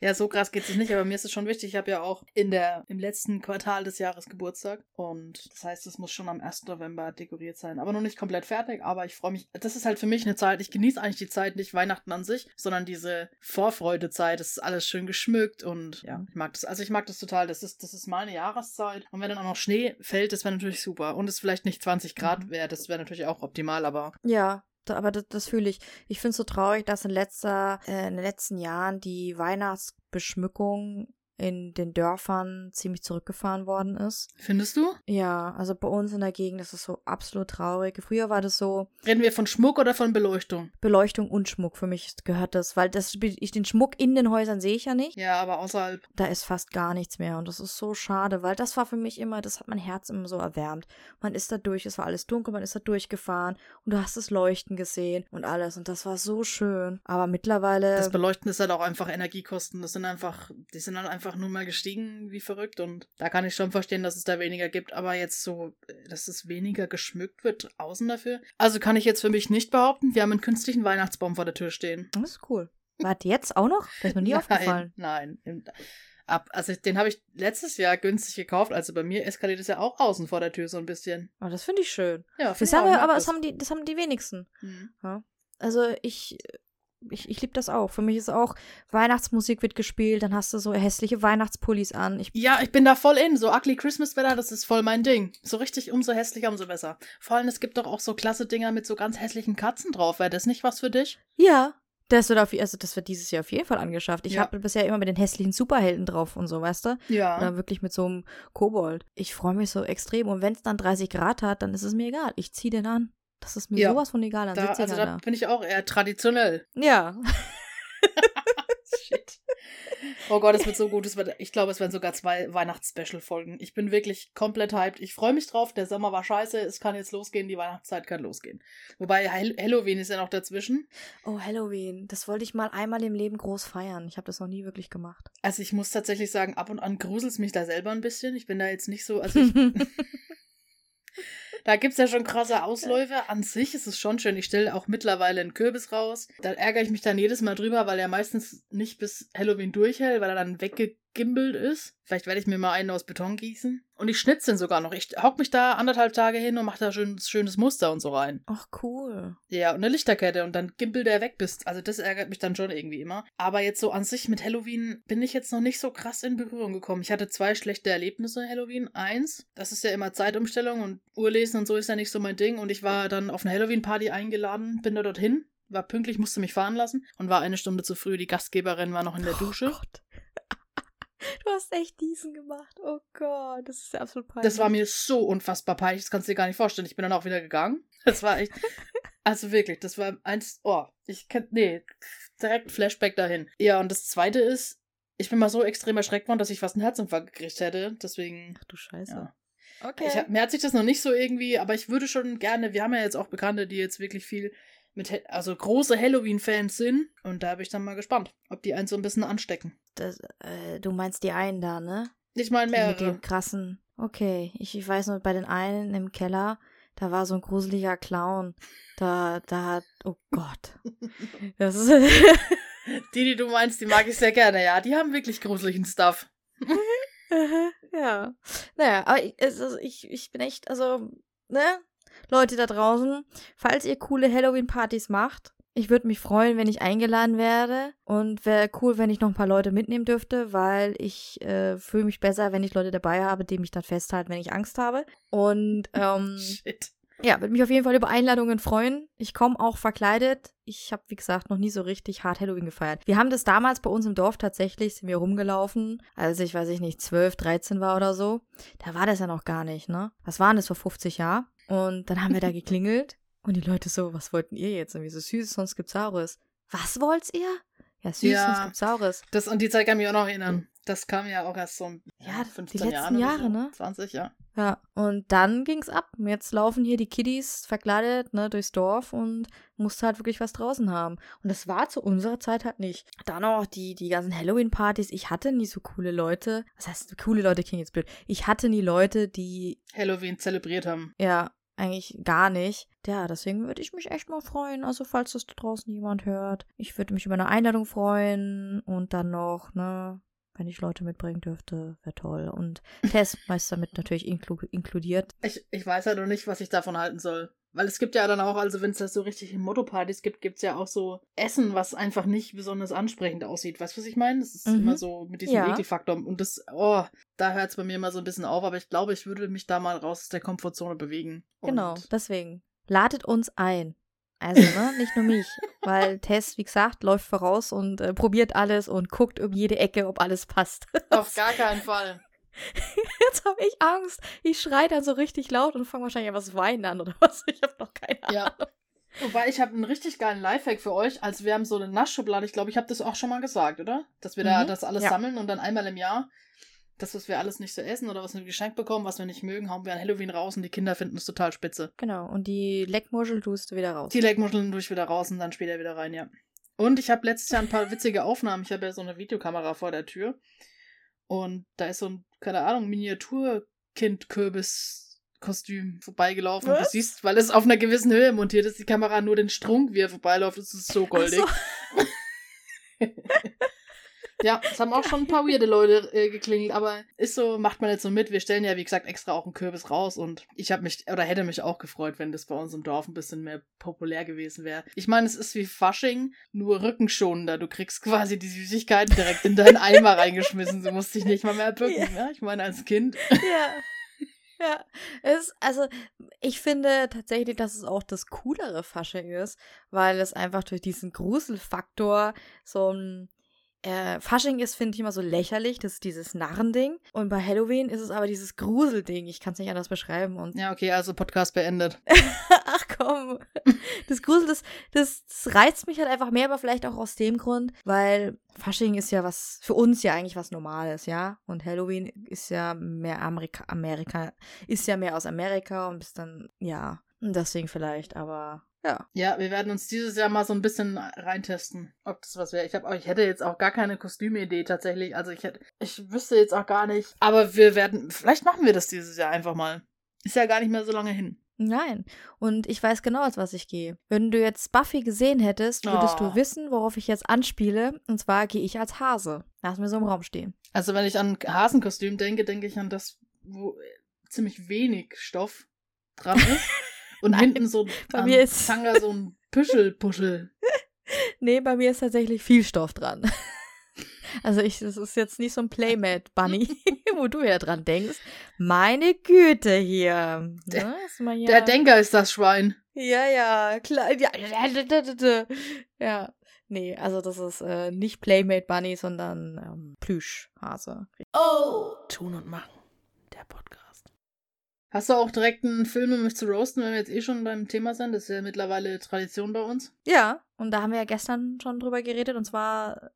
ja, so krass geht es nicht, aber mir ist es schon wichtig. Ich habe ja auch in der, im letzten Quartal des Jahres Geburtstag und das heißt, es muss schon am 1. November dekoriert sein. Aber noch nicht komplett fertig, aber ich freue mich. Das ist halt für mich eine Zeit, ich genieße eigentlich die Zeit, nicht Weihnachten an sich, sondern diese Vorfreudezeit. Es ist alles schön geschmückt und ja, ich mag das. Also ich mag das total. Das ist, das ist meine Jahreszeit. Und wenn dann auch noch Schnee fällt, das wäre natürlich super. Und es vielleicht nicht 20 Grad wäre, das wäre natürlich auch optimal, aber Ja, aber das, das fühle ich. Ich finde es so traurig, dass in, letzter, äh, in den letzten Jahren die Weihnachtsbeschmückung in den Dörfern ziemlich zurückgefahren worden ist. findest du? Ja, also bei uns in der Gegend ist es so absolut traurig. Früher war das so Reden wir von Schmuck oder von Beleuchtung? Beleuchtung und Schmuck. Für mich gehört das, weil das ich den Schmuck in den Häusern sehe ich ja nicht. Ja, aber außerhalb. Da ist fast gar nichts mehr und das ist so schade, weil das war für mich immer, das hat mein Herz immer so erwärmt. Man ist da durch, es war alles dunkel, man ist da durchgefahren und du hast das Leuchten gesehen und alles und das war so schön. Aber mittlerweile Das Beleuchten ist halt auch einfach Energiekosten. Das sind einfach, die sind halt einfach nur mal gestiegen wie verrückt und da kann ich schon verstehen, dass es da weniger gibt. Aber jetzt so, dass es weniger geschmückt wird außen dafür. Also kann ich jetzt für mich nicht behaupten, wir haben einen künstlichen Weihnachtsbaum vor der Tür stehen. Das ist cool. Warte, jetzt auch noch? Das ist mir nie <laughs> nein, aufgefallen. Nein. Ab, also den habe ich letztes Jahr günstig gekauft, also bei mir eskaliert es ja auch außen vor der Tür so ein bisschen. Oh, das finde ich schön. Ja, Das haben wir, aber das. das haben, die, das haben die wenigsten. Mhm. Ja. Also ich, ich, ich liebe das auch. Für mich ist auch, Weihnachtsmusik wird gespielt, dann hast du so hässliche Weihnachtspullis an. Ich, Ja, ich bin da voll in. So Ugly Christmas Weather, das ist voll mein Ding. So richtig, umso hässlicher, umso besser. Vor allem, es gibt doch auch so klasse Dinger mit so ganz hässlichen Katzen drauf. Wäre das nicht was für dich? ja, das wird, auf, also das wird dieses Jahr auf jeden Fall angeschafft. Ich Ja. habe bisher immer mit den hässlichen Superhelden drauf und so, weißt du? Ja. Oder wirklich mit so einem Kobold. Ich freue mich so extrem. Und wenn es dann 30 Grad hat, dann ist es mir egal. Ich ziehe den an. Das ist mir Ja. sowas von egal. Da, also da da. bin ich auch eher traditionell. Ja. <laughs> Shit. Oh Gott, es wird so gut. Es wird, ich glaube, es werden sogar zwei Weihnachts-Special-Folgen. Ich bin wirklich komplett hyped. Ich freue mich drauf. Der Sommer war scheiße. Es kann jetzt losgehen. Die Weihnachtszeit kann losgehen. Wobei Hall- Halloween ist ja noch dazwischen. Oh, Halloween. Das wollte ich mal einmal im Leben groß feiern. Ich habe das noch nie wirklich gemacht. Also ich muss tatsächlich sagen, ab und an gruselt es mich da selber ein bisschen. Ich bin da jetzt nicht so, also ich, <laughs> <laughs> da gibt's ja schon krasse Ausläufe. An sich ist es schon schön. Ich stelle auch mittlerweile einen Kürbis raus. Da ärgere ich mich dann jedes Mal drüber, weil er meistens nicht bis Halloween durchhält, weil er dann weggegimbelt ist. Vielleicht werde ich mir mal einen aus Beton gießen. Und ich schnitze den sogar noch. Ich hock mich da anderthalb Tage hin und mache da schön, schönes Muster und so rein. Ach, cool. Ja, und eine Lichterkette und dann gimpelt der weg bist. Also das ärgert mich dann schon irgendwie immer. Aber jetzt so an sich mit Halloween bin ich jetzt noch nicht so krass in Berührung gekommen. Ich hatte zwei schlechte Erlebnisse Halloween. Eins, das ist ja immer Zeitumstellung und Uhrlesen und so ist ja nicht so mein Ding. Und ich war dann auf eine Halloween-Party eingeladen, bin da dorthin, war pünktlich, musste mich fahren lassen und war eine Stunde zu früh. Die Gastgeberin war noch in der Dusche. Oh Gott. <laughs> Du hast echt diesen gemacht. Oh Gott, das ist ja absolut peinlich. Das war mir so unfassbar peinlich, das kannst du dir gar nicht vorstellen. Ich bin dann auch wieder gegangen. Das war echt. <laughs> Also wirklich, das war eins. Oh, ich kann. Nee, direkt Flashback dahin. Ja, und das zweite ist, ich bin mal so extrem erschreckt worden, dass ich fast einen Herzinfarkt gekriegt hätte. Deswegen. Ach du Scheiße. Ja. Okay. Ich, mir hat sich das noch nicht so irgendwie, aber ich würde schon gerne. Wir haben ja jetzt auch Bekannte, die jetzt wirklich viel mit. Also große Halloween-Fans sind. Und da bin ich dann mal gespannt, ob die einen so ein bisschen anstecken. das, äh, du meinst die einen da, ne? Ich meine Die mit mehrere. dem krassen. Okay, ich, ich weiß nur, bei den einen im Keller, da war so ein gruseliger Clown. Da, da hat, oh Gott. <laughs> Das ist, <laughs> Die, die du meinst, die mag ich sehr gerne, ja. Die haben wirklich gruseligen Stuff. ja. Naja, aber ich, ist- ich, ich bin echt, also, ne? Leute da draußen, falls ihr coole Halloween-Partys macht, ich würde mich freuen, wenn ich eingeladen werde. Und wäre cool, wenn ich noch ein paar Leute mitnehmen dürfte, weil ich äh, fühle mich besser, wenn ich Leute dabei habe, die mich dann festhalten, wenn ich Angst habe. Und <laughs> ähm, Shit. ja, würde mich auf jeden Fall über Einladungen freuen. Ich komme auch verkleidet. Ich habe, wie gesagt, noch nie so richtig hart Halloween gefeiert. Wir haben das damals bei uns im Dorf tatsächlich, sind wir rumgelaufen, als ich, weiß ich nicht, 12, 13 war oder so. Da war das ja noch gar nicht, ne? Was waren das vor 50 Jahren? Und dann haben wir da geklingelt und die Leute so, was wollten ihr jetzt? Und wir so, Süßes, sonst gibt's Saures. Was wollt ihr? Ja, Süßes, Ja. sonst gibt's Saures. Das an die Zeit kann ich mich auch noch erinnern. Das kam ja auch erst so um Ja, die 15 letzten Jahren oder Jahre, so. ne? 20, ja. Ja, und dann ging's ab. Jetzt laufen hier die Kiddies verkleidet, ne, durchs Dorf und musste halt wirklich was draußen haben. Und das war zu unserer Zeit halt nicht. Dann auch die, die ganzen Halloween-Partys. Ich hatte nie so coole Leute. Was heißt, coole Leute klingen jetzt blöd. Ich hatte nie Leute, die, Halloween zelebriert haben. ja, eigentlich gar nicht. Ja, deswegen würde ich mich echt mal freuen. Also, falls das da draußen jemand hört. Ich würde mich über eine Einladung freuen und dann noch, ne, wenn ich Leute mitbringen dürfte, wäre toll. Und Tess meist damit natürlich inklu inkludiert. Ich, ich weiß halt noch nicht, was ich davon halten soll. Weil es gibt ja dann auch, also wenn es das so richtig Motto-Partys gibt, gibt es ja auch so Essen, was einfach nicht besonders ansprechend aussieht. Weißt du, was ich meine? Das ist Mhm. immer so mit diesem Ja. Ekelfaktor. Und das, oh, da hört es bei mir immer so ein bisschen auf. Aber ich glaube, ich würde mich da mal raus aus der Komfortzone bewegen. Und Genau, deswegen. Ladet uns ein. Also, ne, nicht nur mich. Weil Tess, wie gesagt, läuft voraus und äh, probiert alles und guckt um jede Ecke, ob alles passt. <laughs> Auf gar keinen Fall. <laughs> Jetzt habe ich Angst. Ich schreie dann so richtig laut und fange wahrscheinlich an was weinen an oder was. Ich habe noch keine Ahnung. Ja. Wobei, ich habe einen richtig geilen Lifehack für euch. Also wir haben so eine Naschschublade. Ich glaube, ich habe das auch schon mal gesagt, oder? Dass wir da Mhm. das alles Ja. sammeln und dann einmal im Jahr das, was wir alles nicht so essen oder was wir geschenkt bekommen, was wir nicht mögen, hauen wir an Halloween raus und die Kinder finden es total spitze. Genau, und die Leckmuschel tust du wieder raus. Die Leckmuscheln durch wieder raus und dann später wieder rein, ja. Und ich habe letztes Jahr ein paar witzige Aufnahmen. Ich habe ja so eine Videokamera vor der Tür. Und da ist so ein, keine Ahnung, Miniatur-Kind-Kürbis-Kostüm vorbeigelaufen. Und Du Was? siehst, weil es auf einer gewissen Höhe montiert ist, die Kamera nur den Strunk, wie er vorbeiläuft. Das ist so goldig. Ach <laughs> Ja, es haben auch schon ein paar weirde Leute äh, geklingelt, aber ist so, macht man jetzt so mit. Wir stellen ja, wie gesagt, extra auch einen Kürbis raus und ich habe mich, oder hätte mich auch gefreut, wenn das bei uns im Dorf ein bisschen mehr populär gewesen wäre. Ich meine, es ist wie Fasching, nur rückenschonender. Du kriegst quasi die Süßigkeiten direkt in deinen Eimer reingeschmissen. Du musst dich nicht mal mehr bücken, ja. ja? Ich meine, als Kind. Ja. Ja, es, also ich finde tatsächlich, dass es auch das coolere Fasching ist, weil es einfach durch diesen Gruselfaktor so ein äh, Fasching ist, finde ich, immer so lächerlich. Das ist dieses Narrending. Und bei Halloween ist es aber dieses Gruselding. Ich kann es nicht anders beschreiben. Und ja, okay, also Podcast beendet. <laughs> Ach komm. Das Grusel, das, das, das, reizt mich halt einfach mehr, aber vielleicht auch aus dem Grund, weil Fasching ist ja was, für uns ja eigentlich was Normales, ja. Und Halloween ist ja mehr Amerika, Amerika, ist ja mehr aus Amerika und ist dann, ja, deswegen vielleicht, aber ja. Ja, wir werden uns dieses Jahr mal so ein bisschen reintesten, ob das was wäre. Ich, ich hätte jetzt auch gar keine Kostümidee tatsächlich. Also ich hätte, ich wüsste jetzt auch gar nicht. Aber wir werden, vielleicht machen wir das dieses Jahr einfach mal. Ist ja gar nicht mehr so lange hin. Nein. Und ich weiß genau, als was ich gehe. Wenn du jetzt Buffy gesehen hättest, würdest oh. du wissen, worauf ich jetzt anspiele. Und zwar gehe ich als Hase. Lass mir so im Raum stehen. Also wenn ich an Hasenkostüm denke, denke ich an das, wo ziemlich wenig Stoff dran ist. <laughs> Und Nein, hinten so bei mir ist Tanga so ein Püschelpuschel. <laughs> nee, bei mir ist tatsächlich viel Stoff dran. <laughs> Also ich, das ist jetzt nicht so ein Playmate Bunny, <laughs> wo du ja dran denkst. Meine Güte hier. Der, ja der Denker ist das Schwein. Ja, ja, klar. Ja, ja. Nee, also das ist äh, nicht Playmate Bunny, sondern ähm, Plüschhase. Oh! Tun und machen. Der Podcast. Hast du auch direkt einen Film, um mich zu roasten, wenn wir jetzt eh schon beim Thema sind? Das ist ja mittlerweile Tradition bei uns. Ja, und da haben wir ja gestern schon drüber geredet, und zwar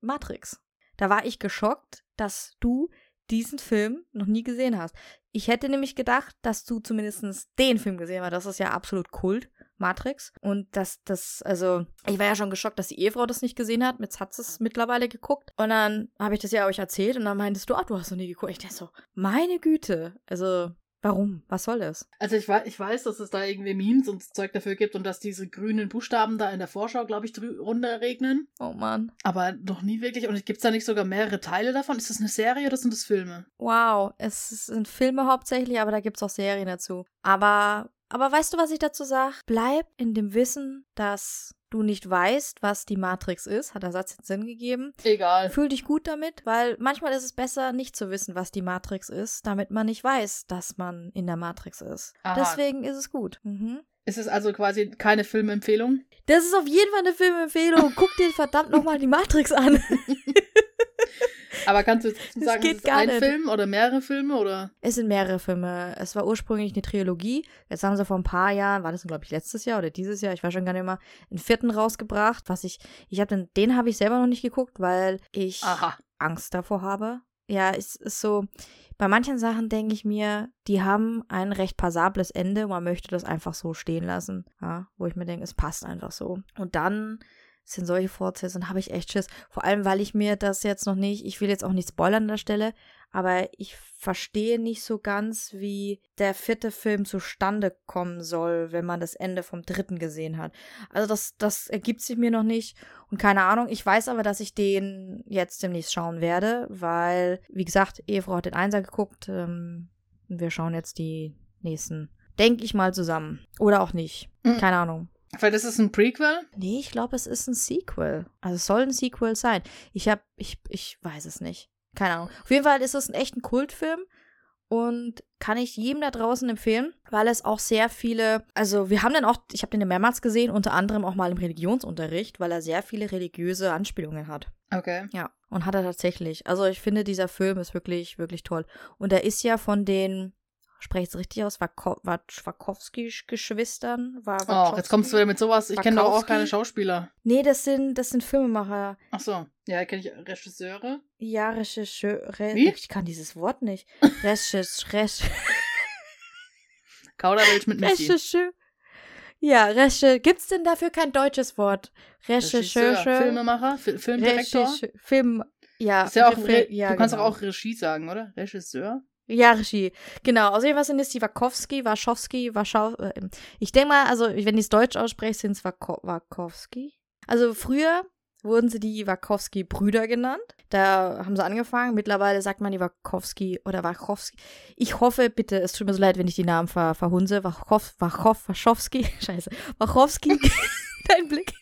Matrix. Da war ich geschockt, dass du diesen Film noch nie gesehen hast. Ich hätte nämlich gedacht, dass du zumindest den Film gesehen hast. Das ist ja absolut Kult, Matrix. Und dass das, also, ich war ja schon geschockt, dass die Ehefrau das nicht gesehen hat. Jetzt hat sie es mittlerweile geguckt. Und dann habe ich das ja euch erzählt und dann meintest du, ach, du hast noch nie geguckt. Ich dachte so, meine Güte. Also, Warum? Was soll das? Also ich, ich weiß, dass es da irgendwie Memes und Zeug dafür gibt und dass diese grünen Buchstaben da in der Vorschau, glaube ich, runterregnen. Oh Mann. Aber noch nie wirklich. Und gibt es da nicht sogar mehrere Teile davon? Ist das eine Serie oder sind das Filme? Wow, es sind Filme hauptsächlich, aber da gibt es auch Serien dazu. Aber, aber weißt du, was ich dazu sage? Bleib in dem Wissen, dass du nicht weißt, was die Matrix ist, hat der Satz jetzt Sinn gegeben. Egal. Fühl dich gut damit, weil manchmal ist es besser, nicht zu wissen, was die Matrix ist, damit man nicht weiß, dass man in der Matrix ist. Aha. Deswegen ist es gut. Mhm. Ist es also quasi keine Filmempfehlung? Das ist auf jeden Fall eine Filmempfehlung. Guck dir verdammt nochmal die Matrix an. <laughs> Aber kannst du jetzt sagen, es ist ein nicht. Film oder mehrere Filme oder? Es sind mehrere Filme. Es war ursprünglich eine Trilogie. Jetzt haben sie vor ein paar Jahren, war das glaube ich letztes Jahr oder dieses Jahr, ich weiß schon gar nicht mehr, einen vierten rausgebracht. Was ich, ich habe den, den habe ich selber noch nicht geguckt, weil ich Aha. Angst davor habe. Ja, es ist so. Bei manchen Sachen denke ich mir, die haben ein recht passables Ende. Man möchte das einfach so stehen lassen. Ja, wo ich mir denke, es passt einfach so. Und dann sind solche Fortsetzungen, habe ich echt Schiss. Vor allem, weil ich mir das jetzt noch nicht, ich will jetzt auch nicht spoilern an der Stelle, aber ich verstehe nicht so ganz, wie der vierte Film zustande kommen soll, wenn man das Ende vom dritten gesehen hat. Also das, das ergibt sich mir noch nicht und keine Ahnung. Ich weiß aber, dass ich den jetzt demnächst schauen werde, weil, wie gesagt, Ehefrau hat den Einser geguckt. Ähm, wir schauen jetzt die nächsten, denke ich mal, zusammen. Oder auch nicht. Mhm. Keine Ahnung. Weil das ist ein Prequel? Nee, ich glaube, es ist ein Sequel. Also es soll ein Sequel sein. Ich hab, ich, ich weiß es nicht. Keine Ahnung. Auf jeden Fall ist es ein echter Kultfilm und kann ich jedem da draußen empfehlen, weil es auch sehr viele, also wir haben den auch, ich habe den ja mehrmals gesehen, unter anderem auch mal im Religionsunterricht, weil er sehr viele religiöse Anspielungen hat. Okay. Ja, und hat er tatsächlich. Also ich finde, dieser Film ist wirklich, wirklich toll. Und er ist ja von den spreche ich es richtig aus, Schwakowski-Geschwistern. Oh, jetzt kommst du wieder mit sowas. Ich kenne doch auch keine Schauspieler. Nee, das sind, das sind Filmemacher. Ach so, ja, kenne ich Regisseure. Ja, Regisseure. Wie? Ich kann dieses Wort nicht. <laughs> Regisseur. Kauderwelsch mit Messi. Regisseur. Ja, Reche. Gibt's denn dafür kein deutsches Wort? Regisseur. Filmemacher, Fi Filmdirektor. Film, ja. Ist ja auch Re ja, du kannst genau. auch Regie sagen, oder? Regisseur? Ja, Regie. Genau. Außerdem was sind es die Wachowski, Waschowski, Waschau. Äh, ich denke mal, also wenn ich es Deutsch ausspreche, sind es Wachowski. Also früher wurden sie die Wachowski-Brüder genannt. Da haben sie angefangen. Mittlerweile sagt man die Wachowski oder Wachowski. Ich hoffe, bitte, es tut mir so leid, wenn ich die Namen ver verhunze. Wachow, Wachow, Wachowski. <laughs> Scheiße. Wachowski. <laughs> Dein Blick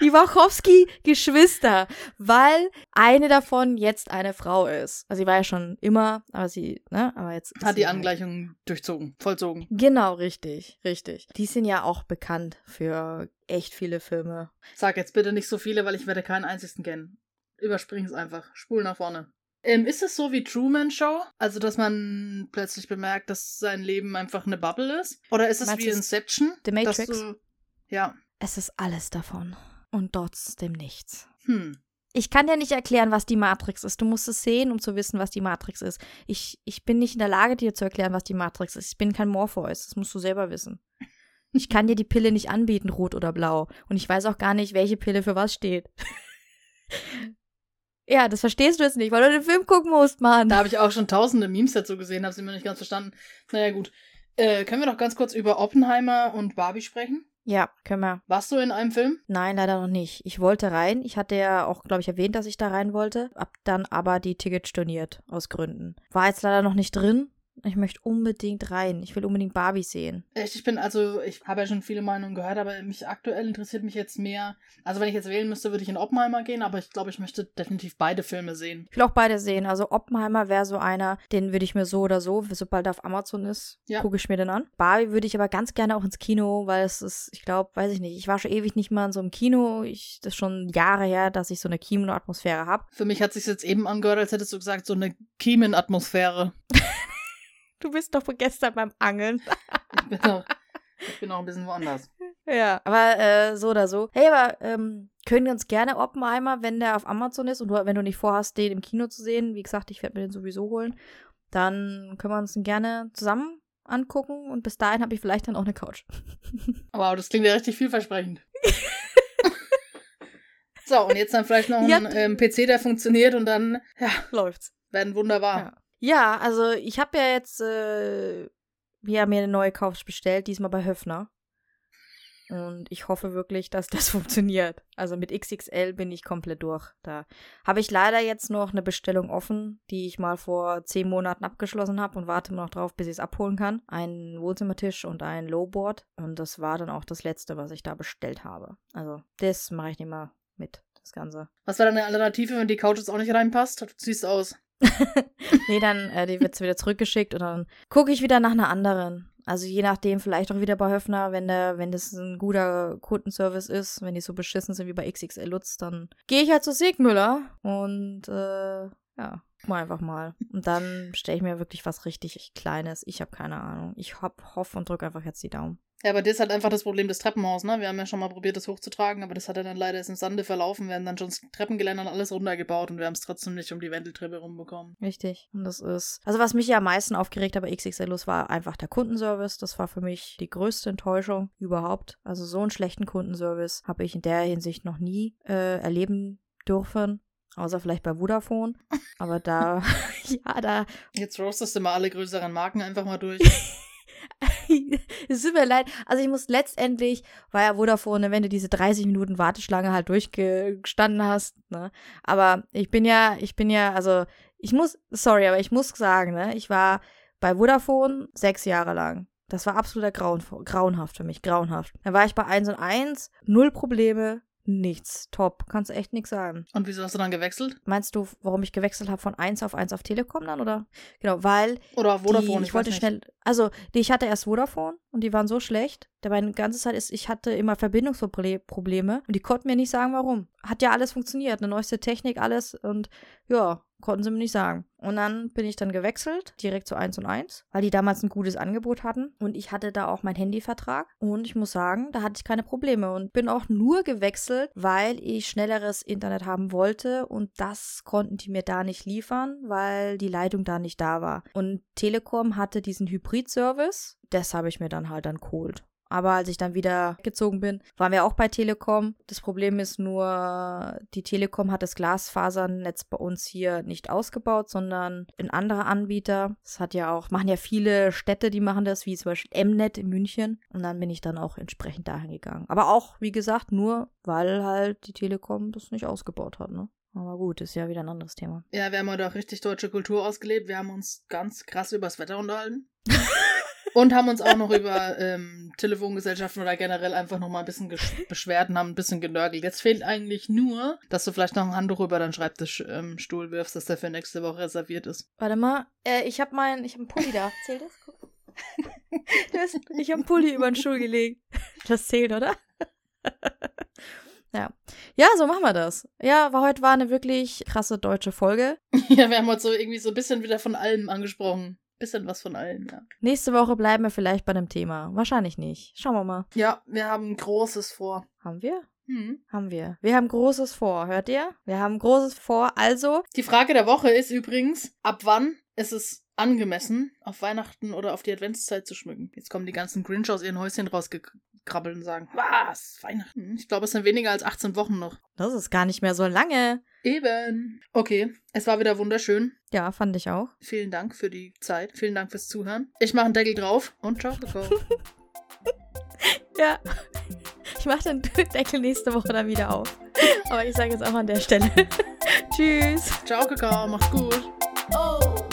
die Wachowski-Geschwister, weil eine davon jetzt eine Frau ist. Also sie war ja schon immer, aber sie, ne, aber jetzt. Hat die halt Angleichung durchzogen, vollzogen. Genau, richtig, richtig. Die sind ja auch bekannt für echt viele Filme. Sag jetzt bitte nicht so viele, weil ich werde keinen einzigen kennen. Überspring es einfach. Spul nach vorne. Ähm, ist es so wie Truman Show? Also, dass man plötzlich bemerkt, dass sein Leben einfach eine Bubble ist? Oder ist es Meinst wie Inception? The Matrix? Du, ja. Es ist alles davon. Und trotzdem nichts. Hm. Ich kann dir nicht erklären, was die Matrix ist. Du musst es sehen, um zu wissen, was die Matrix ist. Ich, ich bin nicht in der Lage, dir zu erklären, was die Matrix ist. Ich bin kein Morpheus. Das musst du selber wissen. Ich kann dir die Pille nicht anbieten, rot oder blau. Und ich weiß auch gar nicht, welche Pille für was steht. <laughs> ja, das verstehst du jetzt nicht, weil du den Film gucken musst, Mann. Da habe ich auch schon tausende Memes dazu gesehen, habe sie immer nicht ganz verstanden. Naja, gut. Äh, können wir noch ganz kurz über Oppenheimer und Barbie sprechen? Ja, können wir. Warst du in einem Film? Nein, leider noch nicht. Ich wollte rein. Ich hatte ja auch, glaube ich, erwähnt, dass ich da rein wollte. Hab dann aber die Tickets storniert, aus Gründen. War jetzt leider noch nicht drin. Ich möchte unbedingt rein. Ich will unbedingt Barbie sehen. Echt, ich bin, also, ich habe ja schon viele Meinungen gehört, aber mich aktuell interessiert mich jetzt mehr. Also, wenn ich jetzt wählen müsste, würde ich in Oppenheimer gehen, aber ich glaube, ich möchte definitiv beide Filme sehen. Ich will auch beide sehen. Also, Oppenheimer wäre so einer, den würde ich mir so oder so, sobald er auf Amazon ist, ja. gucke ich mir den an. Barbie würde ich aber ganz gerne auch ins Kino, weil es ist, ich glaube, weiß ich nicht, ich war schon ewig nicht mal in so einem Kino. Ich, das ist schon Jahre her, dass ich so eine Kinoatmosphäre habe. Für mich hat es sich jetzt eben angehört, als hättest du gesagt, so eine Kiemenatmosphäre. <laughs> Du bist doch von gestern beim Angeln. <laughs> ich, bin auch, ich bin auch ein bisschen woanders. Ja, aber äh, so oder so. Hey, aber ähm, können wir uns gerne Oppenheimer, wenn der auf Amazon ist und du, wenn du nicht vorhast, den im Kino zu sehen, wie gesagt, ich werde mir den sowieso holen, dann können wir uns den gerne zusammen angucken und bis dahin habe ich vielleicht dann auch eine Couch. <laughs> Wow, das klingt ja richtig vielversprechend. <laughs> so, und jetzt dann vielleicht noch ein ja, ähm, PC, der funktioniert und dann, ja, läuft's. Werden wunderbar. Ja. Ja, also ich habe ja jetzt äh, ja, mir eine neue Couch bestellt, diesmal bei Höfner. Und ich hoffe wirklich, dass das <laughs> funktioniert. Also mit XXL bin ich komplett durch. Da habe ich leider jetzt noch eine Bestellung offen, die ich mal vor zehn Monaten abgeschlossen habe und warte noch drauf, bis ich es abholen kann. Ein Wohnzimmertisch und ein Lowboard. Und das war dann auch das letzte, was ich da bestellt habe. Also das mache ich nicht mal mit, das Ganze. Was war deine Alternative, wenn die Couch jetzt auch nicht reinpasst? Du siehst aus. <laughs> nee, dann äh, die wird wieder zurückgeschickt und dann gucke ich wieder nach einer anderen. Also je nachdem, vielleicht auch wieder bei Höfner, wenn der, wenn das ein guter Kundenservice ist, wenn die so beschissen sind wie bei XXL Lutz, dann gehe ich halt zu Segmüller und äh, ja, mal einfach mal. Und dann stelle ich mir wirklich was richtig Kleines. Ich habe keine Ahnung. Ich hoffe und drücke einfach jetzt die Daumen. Ja, aber das ist halt einfach das Problem des Treppenhauses, ne? Wir haben ja schon mal probiert, das hochzutragen, aber das hat ja dann leider im Sande verlaufen. Wir haben dann schon das Treppengeländer und alles runtergebaut und wir haben es trotzdem nicht um die Wendeltreppe rumbekommen. Richtig. Und das ist. Also, was mich ja am meisten aufgeregt hat bei XXLus war einfach der Kundenservice. Das war für mich die größte Enttäuschung überhaupt. Also, so einen schlechten Kundenservice habe ich in der Hinsicht noch nie äh, erleben dürfen. Außer vielleicht bei Vodafone. Aber da, <laughs> ja, da. Jetzt roastest du mal alle größeren Marken einfach mal durch. <laughs> <laughs> es tut mir leid. Also ich muss letztendlich, war ja Vodafone, wenn du diese 30 Minuten Warteschlange halt durchgestanden hast, ne? Aber ich bin ja, ich bin ja, also ich muss, sorry, aber ich muss sagen, ne? Ich war bei Vodafone sechs Jahre lang. Das war absoluter Grauen, grauenhaft für mich, grauenhaft. Dann war ich bei 1 und 1, null Probleme, nichts. Top. Kannst echt nichts sagen. Und wieso hast du dann gewechselt? Meinst du, warum ich gewechselt habe von 1 auf 1 auf Telekom dann, oder? Genau, weil. Oder Vodafone. Die, ich, ich wollte schnell. Also, die, ich hatte erst Vodafone und die waren so schlecht. Der meine ganze Zeit ist, ich hatte immer Verbindungsprobleme und die konnten mir nicht sagen, warum. Hat ja alles funktioniert, eine neueste Technik, alles und ja, konnten sie mir nicht sagen. Und dann bin ich dann gewechselt, direkt zu 1 und 1, weil die damals ein gutes Angebot hatten. Und ich hatte da auch meinen Handyvertrag. Und ich muss sagen, da hatte ich keine Probleme. Und bin auch nur gewechselt, weil ich schnelleres Internet haben wollte. Und das konnten die mir da nicht liefern, weil die Leitung da nicht da war. Und Telekom hatte diesen Hybrid-Service. Das habe ich mir dann halt dann geholt. Aber als ich dann wieder gezogen bin, waren wir auch bei Telekom. Das Problem ist nur, die Telekom hat das Glasfasernetz bei uns hier nicht ausgebaut, sondern ein anderer Anbieter. Das hat ja auch, machen ja viele Städte, die machen das, wie zum Beispiel Mnet in München. Und dann bin ich dann auch entsprechend dahin gegangen. Aber auch, wie gesagt, nur, weil halt die Telekom das nicht ausgebaut hat, ne? Aber gut, ist ja wieder ein anderes Thema. Ja, wir haben heute auch richtig deutsche Kultur ausgelebt. Wir haben uns ganz krass übers Wetter unterhalten. <laughs> Und haben uns auch noch über ähm, Telefongesellschaften oder generell einfach noch mal ein bisschen beschwert und haben ein bisschen genörgelt. Jetzt fehlt eigentlich nur, dass du vielleicht noch ein Handtuch über deinen Schreibtischstuhl ähm, wirfst, dass der für nächste Woche reserviert ist. Warte mal, äh, ich habe mein, ich habe einen Pulli da. Zählt das? ich habe einen Pulli über den Stuhl gelegt. Das zählt, oder? Ja. Ja, so machen wir das. Ja, war heute war eine wirklich krasse deutsche Folge. ja, wir haben heute so irgendwie so ein bisschen wieder von allem angesprochen. Bisschen was von allen, ja. Nächste Woche bleiben wir vielleicht bei dem Thema. Wahrscheinlich nicht. Schauen wir mal. Ja, wir haben Großes vor. Haben wir? Hm. Haben wir. Wir haben Großes vor, hört ihr? Wir haben Großes vor, also. Die Frage der Woche ist übrigens, ab wann ist es angemessen, auf Weihnachten oder auf die Adventszeit zu schmücken? Jetzt kommen die ganzen Grinch aus ihren Häuschen rausgekrabbelt und sagen, was? Weihnachten? Ich glaube, es sind weniger als 18 Wochen noch. Das ist gar nicht mehr so lange. Eben. Okay, es war wieder wunderschön. Ja, fand ich auch. Vielen Dank für die Zeit. Vielen Dank fürs Zuhören. Ich mache einen Deckel drauf und ciao, Kakao. <laughs> ja. Ich mache den <laughs> Deckel nächste Woche dann wieder auf. Aber ich sage jetzt auch an der Stelle. <laughs> Tschüss. Ciao, Kakao. Mach's gut. Oh.